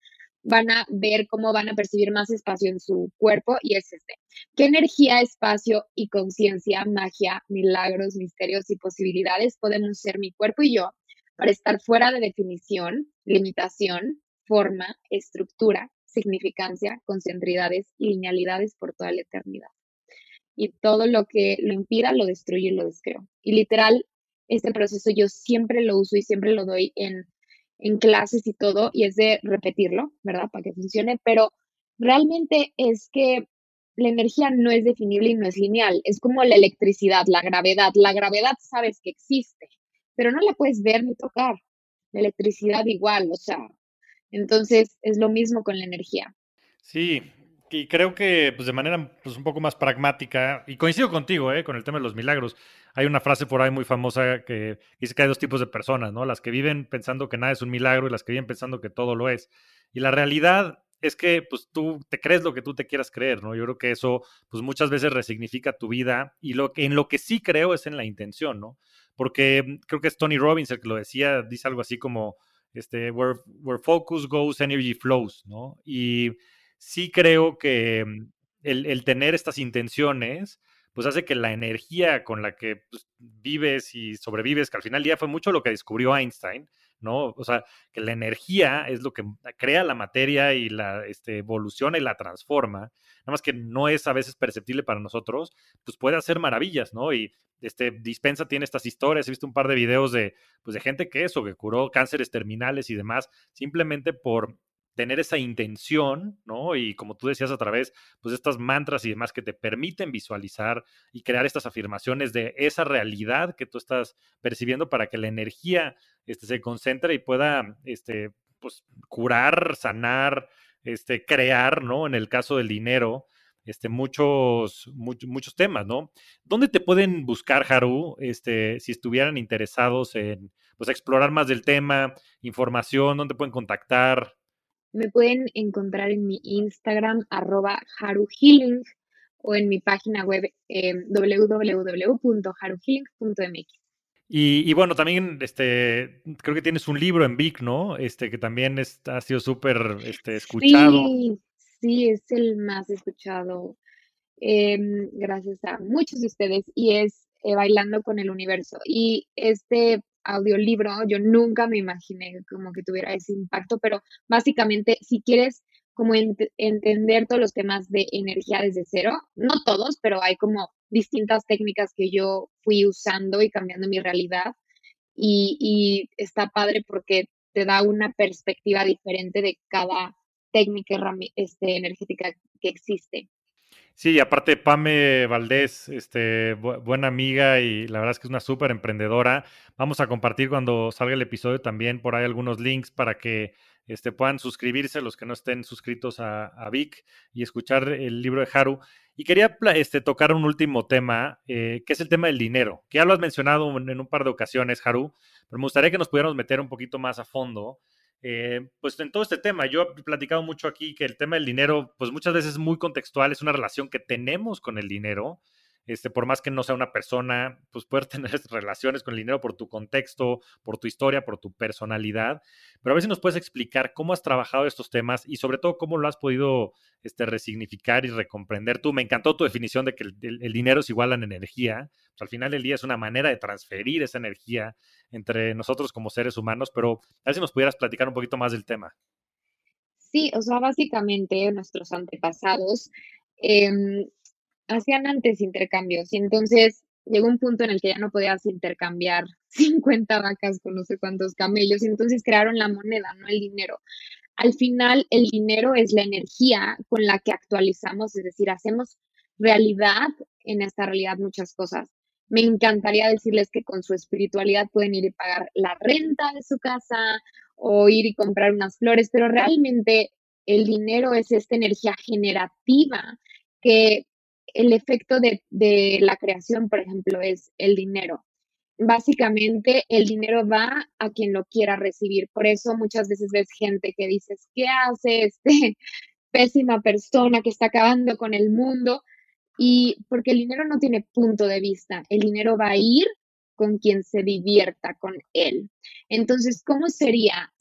van a ver cómo van a percibir más espacio en su cuerpo y es este. ¿Qué energía, espacio y conciencia, magia, milagros, misterios y posibilidades podemos ser mi cuerpo y yo para estar fuera de definición, limitación, forma, estructura, significancia, concentridades y linealidades por toda la eternidad? Y todo lo que lo impida lo destruye y lo descreo. Y literal, este proceso yo siempre lo uso y siempre lo doy en en clases y todo, y es de repetirlo, ¿verdad? Para que funcione, pero realmente es que la energía no es definible y no es lineal, es como la electricidad, la gravedad. La gravedad sabes que existe, pero no la puedes ver ni tocar. La electricidad igual, o sea, entonces es lo mismo con la energía. Sí, y creo que pues, de manera pues, un poco más pragmática, y coincido contigo ¿eh? con el tema de los milagros, hay una frase por ahí muy famosa que dice que hay dos tipos de personas, ¿no? Las que viven pensando que nada es un milagro y las que viven pensando que todo lo es. Y la realidad es que pues tú te crees lo que tú te quieras creer, ¿no? Yo creo que eso pues muchas veces resignifica tu vida y lo que en lo que sí creo es en la intención, ¿no? Porque creo que es Tony Robbins el que lo decía, dice algo así como este where, where focus goes energy flows, ¿no? Y sí creo que mm, el, tener estas intenciones, pues hace que la energía con la que pues, vives y sobrevives, que al final del día fue mucho lo que descubrió Einstein, ¿no? O sea, que la energía es lo que crea la materia y la este, evoluciona y la transforma, nada más que no es a veces perceptible para nosotros, pues puede hacer maravillas, ¿no? Y este Dispensa tiene estas historias, he visto un par de videos de, pues, de gente que eso, que curó cánceres terminales y demás, simplemente por tener esa intención, ¿no? Y como tú decías a través, pues estas mantras y demás que te permiten visualizar y crear estas afirmaciones de esa realidad que tú estás percibiendo para que la energía este, se concentre y pueda, este, pues, curar, sanar, este, crear, ¿no? En el caso del dinero, este, muchos, muchos, temas, ¿no? ¿Dónde te pueden buscar, Haru, este, si estuvieran interesados en, pues, explorar más del tema, información, dónde pueden contactar? Me pueden encontrar en mi Instagram, arroba haruhealing, o en mi página web eh, www.haruhealing.mx. Y, y, bueno, también este, creo que tienes un libro en Vic, ¿no? Este, que también ha sido súper este, escuchado. Sí, sí, es el más escuchado. Em, gracias a muchos de ustedes. Y es eh, Bailando con el Universo. Y este audiolibro, yo nunca me imaginé como que tuviera ese impacto, pero básicamente si quieres como entender todos los temas de energía desde cero, no todos, pero hay como distintas técnicas que yo fui usando y cambiando mi realidad y, y está padre porque te da una perspectiva diferente de cada técnica este, energética que existe. Sí, aparte Pame Valdés, este, buena amiga y la verdad es que es una súper emprendedora. Vamos a compartir cuando salga el episodio también por ahí algunos links para que este, puedan suscribirse los que no estén suscritos a, Vic y escuchar el libro de Haru. Y quería este, tocar un último tema, eh, que es el tema del dinero, que ya lo has mencionado en un par de ocasiones, Haru, pero me gustaría que nos pudiéramos meter un poquito más a fondo eh, pues en todo este tema, yo he platicado mucho aquí que el tema del dinero, pues muchas veces es muy contextual, es una relación que tenemos con el dinero este, por más que no sea una persona, pues puedes tener relaciones con el dinero por tu contexto, por tu historia, por tu personalidad. Pero a ver si nos puedes explicar cómo has trabajado estos temas y sobre todo cómo lo has podido este, resignificar y recomprender tú. Me encantó tu definición de que el, dinero es igual a la energía. Pues, al final del día es una manera de transferir esa energía entre nosotros como seres humanos, pero a ver si nos pudieras platicar un poquito más del tema. Sí, o sea, básicamente nuestros antepasados em, hacían antes intercambios y entonces llegó un punto en el que ya no podías intercambiar 50 vacas con no sé cuántos camellos y entonces crearon la moneda, no el dinero. Al final, el dinero es la energía con la que actualizamos, es decir, hacemos realidad en esta realidad muchas cosas. Me encantaría decirles que con su espiritualidad pueden ir y pagar la renta de su casa o ir y comprar unas flores, pero realmente el dinero es esta energía generativa que el efecto de, de la creación, por ejemplo, es el dinero básicamente el dinero va a quien lo quiera recibir. Por eso muchas veces ves gente que dices, ¿qué hace este pésima persona que está acabando con el mundo? Y porque el dinero no tiene punto de vista, el dinero va a ir con quien se divierta con él. Entonces, ¿cómo sería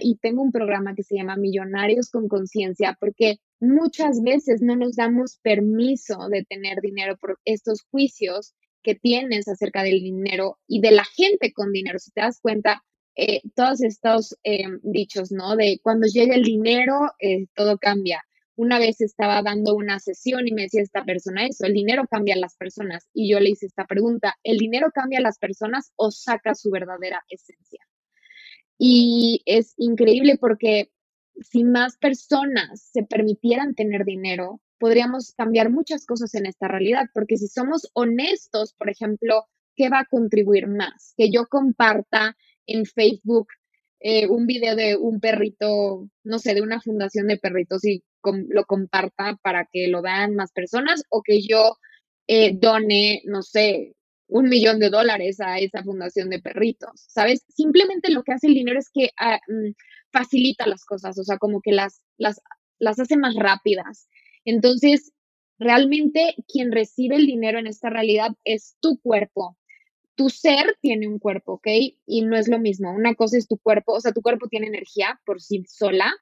y tengo un programa que se llama Millonarios con Conciencia, porque muchas veces no nos damos permiso de tener dinero por estos juicios que tienes acerca del dinero y de la gente con dinero. Si te das cuenta, eh, todos estos eh, dichos, ¿no? De cuando llega el dinero, eh, todo cambia. Una vez estaba dando una sesión y me decía esta persona eso, el dinero cambia a las personas. Y yo le hice esta pregunta, ¿el dinero cambia a las personas o saca su verdadera esencia? Y es increíble porque si más personas se permitieran tener dinero, podríamos cambiar muchas cosas en esta realidad, porque si somos honestos, por ejemplo, ¿qué va a contribuir más? Que yo comparta en Facebook eh, un video de un perrito, no sé, de una fundación de perritos y lo comparta para que lo vean más personas, o que yo eh, done, no sé, un millón de dólares a esa fundación de perritos, ¿sabes? Simplemente lo que hace el dinero es que ah, mm, facilita las cosas, o sea, como que las, las, las hace más rápidas. Entonces, realmente quien recibe el dinero en esta realidad es tu cuerpo. Tu ser tiene un cuerpo, ¿ok? Y no es lo mismo. Una cosa es tu cuerpo, o sea, tu cuerpo tiene energía por sí sola,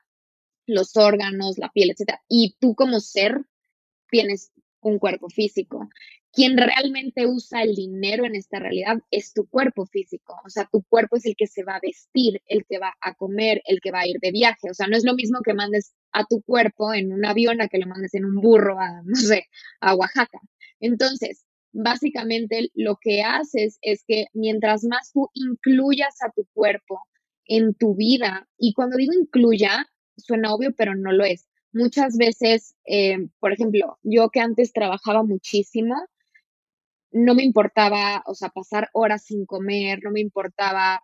los órganos, la piel, etc. Y tú como ser tienes un cuerpo físico quien realmente usa el dinero en esta realidad es tu cuerpo físico. O sea, tu cuerpo es el que se va a vestir, el que va a comer, el que va a ir de viaje. O sea, no es lo mismo que mandes a tu cuerpo en un avión a que lo mandes en un burro a, no sé, a Oaxaca. Entonces, básicamente lo que haces es que mientras más tú incluyas a tu cuerpo en tu vida, y cuando digo incluya, suena obvio, pero no lo es. Muchas veces, eh, por ejemplo, yo que antes trabajaba muchísimo, no me importaba, o sea, pasar horas sin comer, no me importaba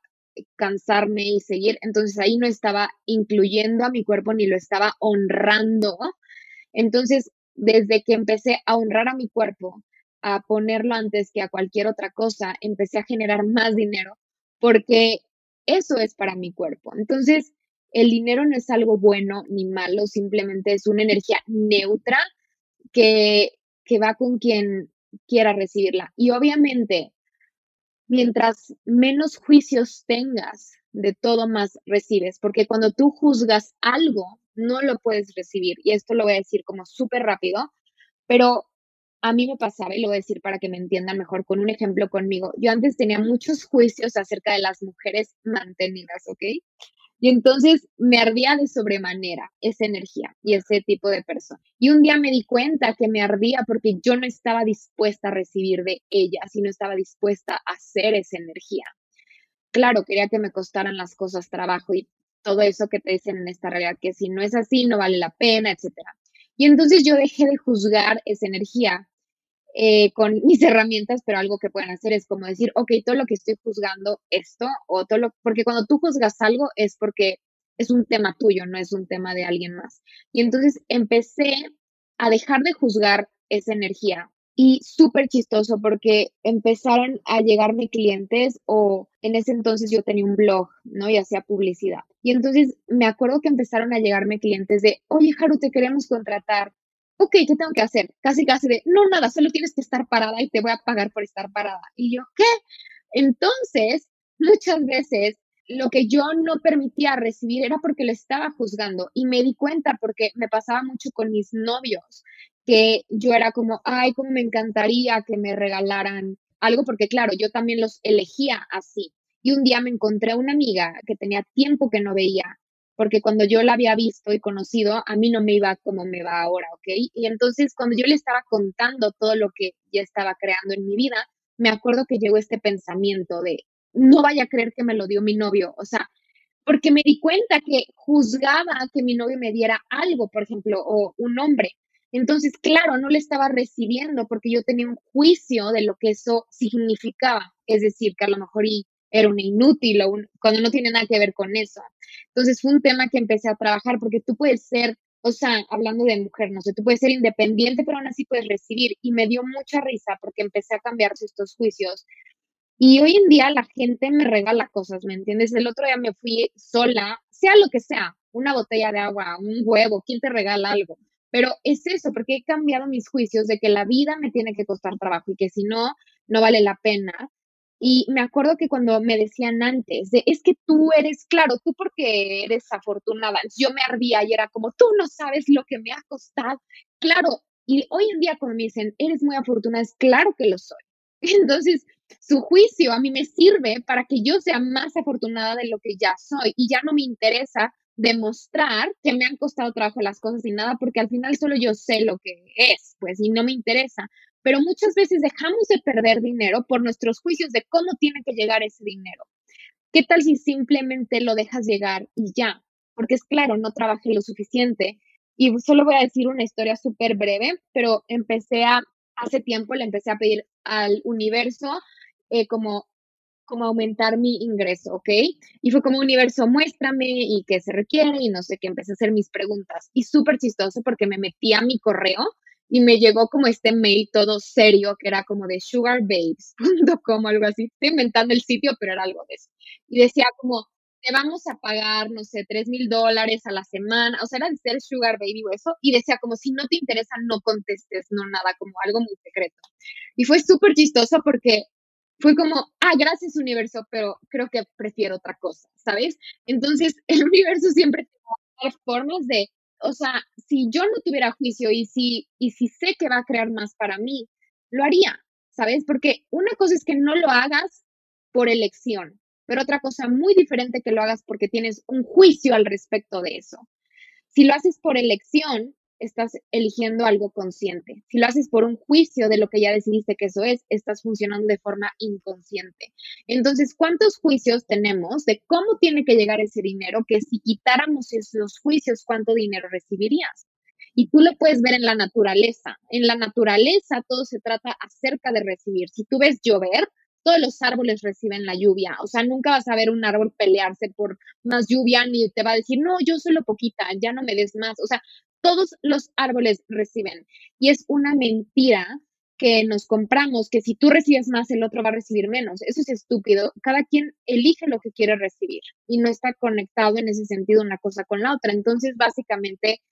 cansarme y seguir. Entonces ahí no estaba incluyendo a mi cuerpo ni lo estaba honrando. Entonces, desde que empecé a honrar a mi cuerpo, a ponerlo antes que a cualquier otra cosa, empecé a generar más dinero porque eso es para mi cuerpo. Entonces, el dinero no es algo bueno ni malo, simplemente es una energía neutra que, que va con quien quiera recibirla. Y obviamente, mientras menos juicios tengas, de todo más recibes, porque cuando tú juzgas algo, no lo puedes recibir. Y esto lo voy a decir como súper rápido, pero a mí me pasaba, y lo voy a decir para que me entiendan mejor con un ejemplo conmigo. Yo antes tenía muchos juicios acerca de las mujeres mantenidas, ¿ok? Y entonces me ardía de sobremanera esa energía y ese tipo de persona. Y un día me di cuenta que me ardía porque yo no estaba dispuesta a recibir de ella, sino estaba dispuesta a hacer esa energía. Claro, quería que me costaran las cosas trabajo y todo eso que te dicen en esta realidad, que si no es así, no vale la pena, etc. Y entonces yo dejé de juzgar esa energía eh, con mis herramientas, pero algo que pueden hacer es como decir, ok, todo lo que estoy juzgando, esto, o todo lo, porque cuando tú juzgas algo es porque es un tema tuyo, no es un tema de alguien más. Y entonces empecé a dejar de juzgar esa energía. Y súper chistoso porque empezaron a llegarme clientes o en ese entonces yo tenía un blog, ¿no? Y hacía publicidad. Y entonces me acuerdo que empezaron a llegarme clientes de, oye, Haru, te queremos contratar ok, ¿qué tengo que hacer? Casi, casi de, no, nada, solo tienes que estar parada y te voy a pagar por estar parada. Y yo, ¿qué? Entonces, muchas veces lo que yo no permitía recibir era porque le estaba juzgando y me di cuenta porque me pasaba mucho con mis novios, que yo era como, ay, cómo me encantaría que me regalaran algo, porque claro, yo también los elegía así. Y un día me encontré una amiga que tenía tiempo que no veía porque cuando yo la había visto y conocido, a mí no me iba como me va ahora, ¿ok? Y entonces cuando yo le estaba contando todo lo que ya estaba creando en mi vida, me acuerdo que llegó este pensamiento de, no vaya a creer que me lo dio mi novio, o sea, porque me di cuenta que juzgaba que mi novio me diera algo, por ejemplo, o un hombre. Entonces, claro, no le estaba recibiendo porque yo tenía un juicio de lo que eso significaba, es decir, que a lo mejor era un inútil o cuando no tiene nada que ver con eso. Entonces fue un tema que empecé a trabajar porque tú puedes ser, o sea, hablando de mujer, no sé, tú puedes ser independiente, pero aún así puedes recibir. Y me dio mucha risa porque empecé a cambiarse estos juicios. Y hoy en día la gente me regala cosas, ¿me entiendes? El otro día me fui sola, sea lo que sea, una botella de agua, un huevo, ¿quién te regala algo? Pero es eso, porque he cambiado mis juicios de que la vida me tiene que costar trabajo y que si no, no vale la pena. Y me acuerdo que cuando me decían antes, de, es que tú eres, claro, tú porque eres afortunada, yo me ardía y era como, tú no sabes lo que me ha costado. Claro, y hoy en día cuando me dicen, eres muy afortunada, es claro que lo soy. Entonces, su juicio a mí me sirve para que yo sea más afortunada de lo que ya soy y ya no me interesa demostrar que me han costado trabajo las cosas y nada, porque al final solo yo sé lo que es, pues, y no me interesa pero muchas veces dejamos de perder dinero por nuestros juicios de cómo tiene que llegar ese dinero. ¿Qué tal si simplemente lo dejas llegar y ya? Porque es claro, no trabajé lo suficiente. Y solo voy a decir una historia súper breve, pero empecé a, hace tiempo le empecé a pedir al universo eh, como, como aumentar mi ingreso, ¿ok? Y fue como universo, muéstrame y qué se requiere y no sé qué, empecé a hacer mis preguntas. Y súper chistoso porque me metí a mi correo y me llegó como este mail todo serio que era como de sugarbabes.com, algo así. Estoy inventando el sitio, pero era algo de eso. Y decía como, te vamos a pagar, no sé, tres mil dólares a la semana, o sea, era de ser sugar baby o eso, y decía como, si no te interesa, no contestes, no nada, como algo muy secreto. Y fue súper chistoso porque fue como, ah, gracias universo, pero creo que prefiero otra cosa, ¿sabes? Entonces, el universo siempre formas de o sea, si yo no tuviera juicio y si, y si sé que va a crear más para mí, lo haría, ¿sabes? Porque una cosa es que no lo hagas por elección, pero otra cosa muy diferente que lo hagas porque tienes un juicio al respecto de eso. Si lo haces por elección, estás eligiendo algo consciente. Si lo haces por un juicio de lo que ya decidiste que eso es, estás funcionando de forma inconsciente. Entonces, ¿cuántos juicios tenemos de cómo tiene que llegar ese dinero? Que si quitáramos esos juicios, ¿cuánto dinero recibirías? Y tú lo puedes ver en la naturaleza. En la naturaleza todo se trata acerca de recibir. Si tú ves llover, todos los árboles reciben la lluvia. O sea, nunca vas a ver un árbol pelearse por más lluvia ni te va a decir, no, yo solo poquita, ya no me des más. O sea, todos los árboles reciben. Y es una mentira que nos compramos, que si tú recibes más, el otro va a recibir menos. Eso es estúpido. Cada quien elige lo que quiere recibir y no está conectado en ese sentido una cosa con la otra. Entonces, básicamente,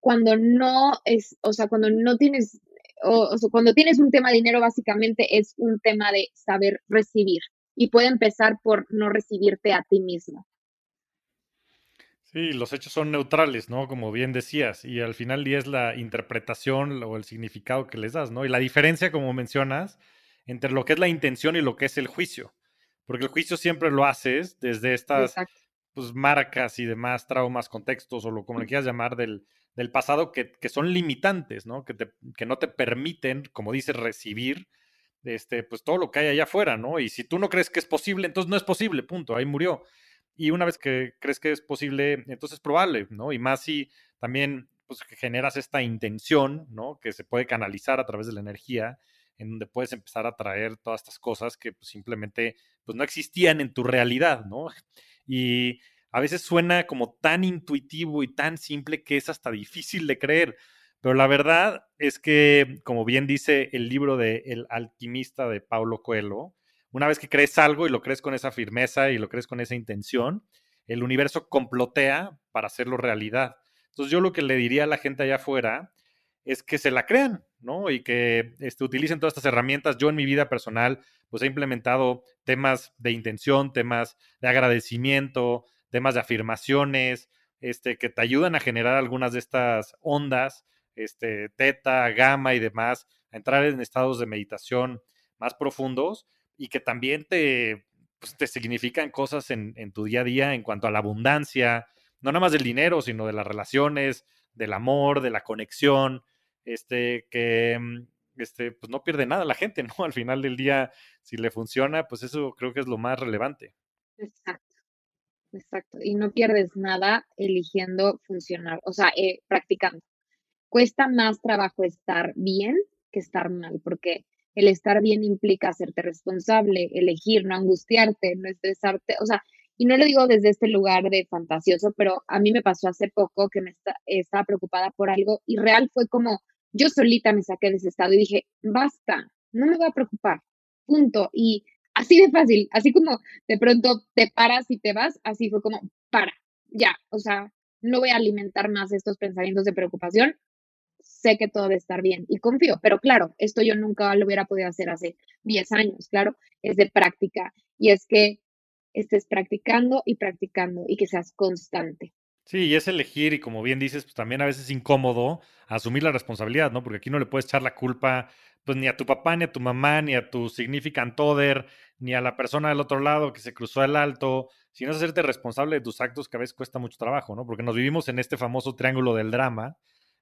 cuando no es, o sea, cuando no tienes, o, sea, cuando tienes un tema de dinero, básicamente es un tema de saber recibir y puede empezar por no recibirte a ti mismo. Sí, los hechos son neutrales, ¿no? Como bien decías, y al final día es la interpretación o el significado que les das, ¿no? Y la diferencia, como mencionas, entre lo que es la intención y lo que es el juicio, porque el juicio siempre lo haces desde estas pues, marcas y demás traumas, contextos o lo como le quieras llamar del, del pasado que, que, son limitantes, ¿no? Que, te, que no te permiten, como dices, recibir este, pues todo lo que hay allá afuera, ¿no? Y si tú no crees que es posible, entonces no es posible, punto, ahí murió. Y una vez que crees que es posible, entonces es probable, ¿no? Y más si también pues, generas esta intención, ¿no? Que se puede canalizar a través de la energía, en donde puedes empezar a traer todas estas cosas que pues, simplemente pues, no existían en tu realidad, ¿no? Y a veces suena como tan intuitivo y tan simple que es hasta difícil de creer. Pero la verdad es que, como bien dice el libro de El alquimista de Paulo Coelho, una vez que crees algo y lo crees con esa firmeza y lo crees con esa intención, el universo complotea para hacerlo realidad. Entonces yo lo que le diría a la gente allá afuera es que se la crean, ¿no? Y que este, utilicen todas estas herramientas. Yo en mi vida personal, pues he implementado temas de intención, temas de agradecimiento, temas de afirmaciones, este, que te ayudan a generar algunas de estas ondas, este, teta, gamma y demás, a entrar en estados de meditación más profundos y que también te, pues, te significan cosas en, tu día a día en cuanto a la abundancia, no nada más del dinero, sino de las relaciones, del amor, de la conexión, este, que mm, este, pues no pierde nada la gente, ¿no? Al final del día, si le funciona, pues eso creo que es lo más relevante. Exacto, exacto. Y no pierdes nada eligiendo funcionar, o sea, eh, practicando. Cuesta más trabajo estar bien que estar mal, porque el estar bien implica hacerte responsable, elegir, no angustiarte, no estresarte, o sea, y no lo digo desde este lugar de fantasioso, pero a mí me pasó hace poco que me estaba preocupada por algo y real fue como yo solita me saqué de ese estado y dije, basta, no me voy a preocupar, punto. Y así de fácil, así como de pronto te paras y te vas, así fue como, para, ya, o sea, no voy a alimentar más estos pensamientos de preocupación, sé que todo debe estar bien y confío, pero claro, esto yo nunca lo hubiera podido hacer hace 10 años, claro, es de práctica y es que estés practicando y practicando y que seas constante. Sí, y es elegir, y como bien dices, pues también a veces es incómodo asumir la responsabilidad, ¿no? Porque aquí no le puedes echar la culpa, pues ni a tu papá, ni a tu mamá, ni a tu significant other, ni a la persona del otro lado que se cruzó el alto, sino es hacerte responsable de tus actos que a veces cuesta mucho trabajo, ¿no? Porque nos vivimos en este famoso triángulo del drama,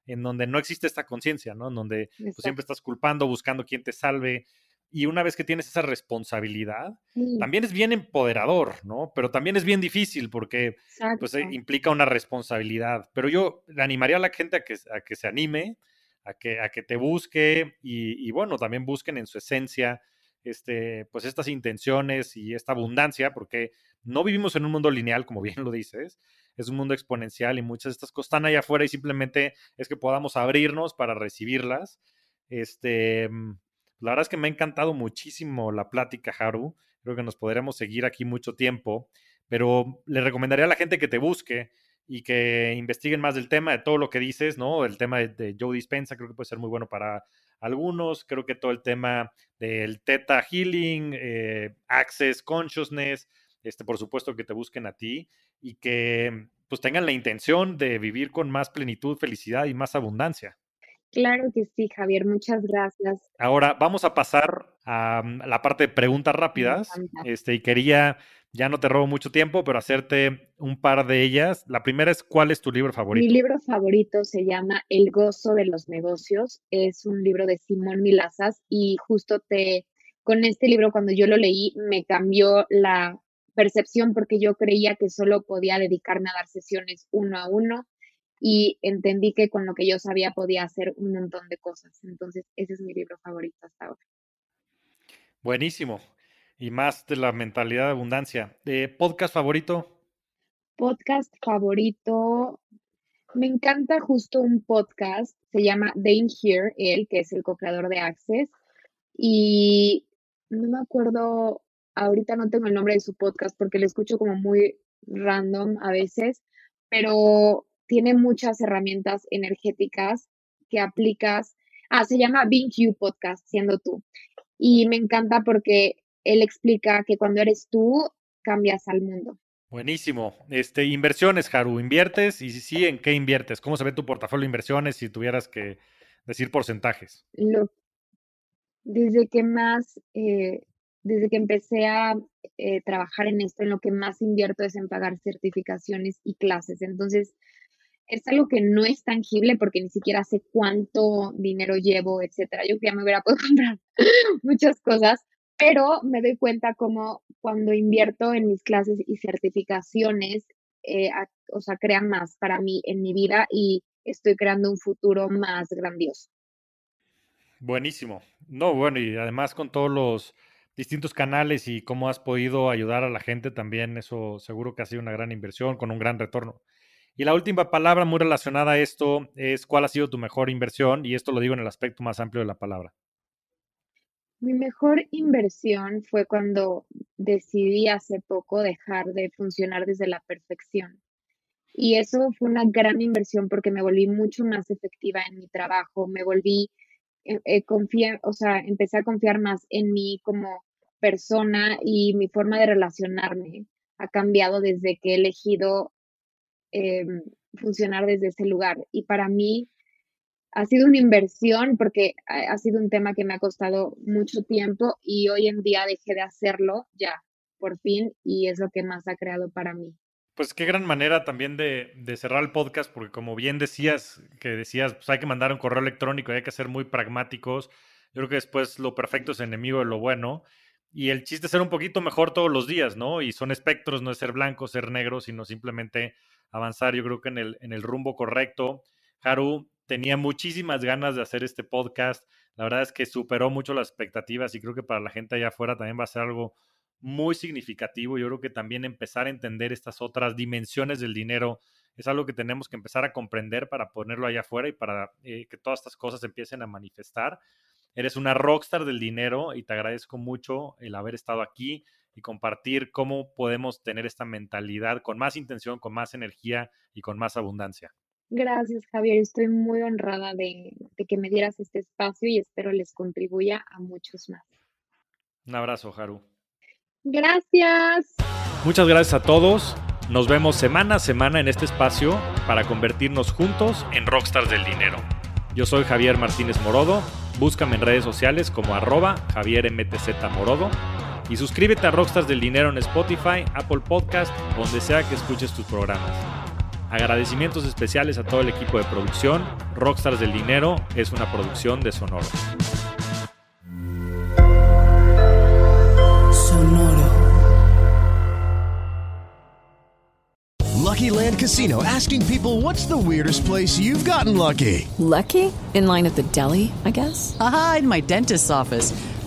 en donde no existe esta conciencia, ¿no? En donde pues, siempre estás culpando, buscando quién te salve, y una vez que tienes esa responsabilidad, también es bien empoderador, ¿no? Pero también es bien difícil porque pues, eh, implica una responsabilidad. Pero yo le animaría a la gente a que, a que se anime, a que, a que te busque y, bueno, también busquen en su esencia este, pues estas intenciones y esta abundancia, porque no vivimos en un mundo lineal, como bien lo dices, es un mundo exponencial y muchas de estas cosas están allá afuera y simplemente es que podamos abrirnos para recibirlas. Este, la verdad es que me ha encantado muchísimo la plática, Haru. Creo que nos podremos seguir aquí mucho tiempo, pero le recomendaría a la gente que te busque y que investiguen más del tema, de todo lo que dices, ¿no? El tema de, Joe Dispensa creo que puede ser muy bueno para algunos. Creo que todo el tema del Theta Healing, eh, Access Consciousness, este, por supuesto que te busquen a ti y que pues tengan la intención de vivir con más plenitud, felicidad y más abundancia. Claro que sí, Javier, muchas gracias. Ahora vamos a pasar a mm, la parte de preguntas rápidas. Este, y quería, ya no te robo mucho tiempo, pero hacerte un par de ellas. La primera es, ¿cuál es tu libro favorito? Mi libro favorito se llama El gozo de los negocios. Es un libro de Simón Milazas y justo te, con este libro, cuando yo lo leí, me cambió la percepción porque yo creía que solo podía dedicarme a dar sesiones uno a uno y entendí que con lo que yo sabía podía hacer un montón de cosas. Entonces, ese es mi libro favorito hasta ahora. Buenísimo. Y más de la mentalidad de abundancia. Eh, ¿Podcast favorito? Podcast favorito. Me encanta justo un podcast, se llama Dane Here, él que es el co-creador de Access. Y no me acuerdo, ahorita no tengo el nombre de su podcast porque lo escucho como muy random a veces, pero tiene muchas herramientas energéticas que aplicas. Ah, se llama Being You Podcast, siendo tú. Y me encanta porque él explica que cuando eres tú, cambias al mundo. Buenísimo. Este, inversiones, Haru, ¿inviertes? Y si sí, ¿en qué inviertes? ¿Cómo se ve tu portafolio de inversiones si tuvieras que decir porcentajes? desde que más, eh, desde que empecé a eh, trabajar en esto, en lo que más invierto es en pagar certificaciones y clases. Entonces, es algo que no es tangible porque ni siquiera sé cuánto dinero llevo, etcétera. Yo ya me hubiera podido comprar muchas cosas, pero me doy cuenta como cuando invierto en mis clases y certificaciones, eh, o sea, crean más para mí en mi vida y estoy creando un futuro más grandioso. Buenísimo. No, bueno, y además con todos los distintos canales y cómo has podido ayudar a la gente también, eso seguro que ha sido una gran inversión con un gran retorno. Y la última palabra muy relacionada a esto es cuál ha sido tu mejor inversión y esto lo digo en el aspecto más amplio de la palabra. Mi mejor inversión fue cuando decidí hace poco dejar de funcionar desde la perfección. Y eso fue una gran inversión porque me volví mucho más efectiva en mi trabajo, me volví, eh, eh o sea, empecé a confiar más en mí como persona y mi forma de relacionarme ha cambiado desde que he elegido Em, funcionar desde ese lugar. Y para mí ha sido una inversión porque ha, sido un tema que me ha costado mucho tiempo y hoy en día dejé de hacerlo ya, por fin, y es lo que más ha creado para mí. Pues qué gran manera también de, cerrar el podcast, porque como bien decías, que decías, pues hay que mandar un correo electrónico, hay que ser muy pragmáticos. Yo creo que después lo perfecto es enemigo de lo bueno. Y el chiste es ser un poquito mejor todos los días, ¿no? Y son espectros, no es ser blanco, ser negro, sino simplemente avanzar, yo creo que en el, en el rumbo correcto. Haru tenía muchísimas ganas de hacer este podcast. La verdad es que superó mucho las expectativas y creo que para la gente allá afuera también va a ser algo muy significativo. Yo creo que también empezar a entender estas otras dimensiones del dinero es algo que tenemos que empezar a comprender para ponerlo allá afuera y para eh, que todas estas cosas empiecen a manifestar. Eres una rockstar del dinero y te agradezco mucho el haber estado aquí y compartir cómo podemos tener esta mentalidad con más intención, con más energía y con más abundancia. Gracias, Javier. Estoy muy honrada de, de que me dieras este espacio y espero les contribuya a muchos más. Un abrazo, Haru. Gracias. Muchas gracias a todos. Nos vemos semana a semana en este espacio para convertirnos juntos en rockstars del dinero. Yo soy Javier Martínez Morodo. Búscame en redes sociales como arroba Javier MTZ Morodo. Y suscríbete a Rockstars del Dinero en Spotify, Apple Podcast, donde sea que escuches tus programas. Agradecimientos especiales a todo el equipo de producción. Rockstars del Dinero es una producción de Sonoro. Lucky Land Casino asking people what's the weirdest place you've gotten lucky? Lucky? In line at the deli, I guess? Aha, in my dentist's office.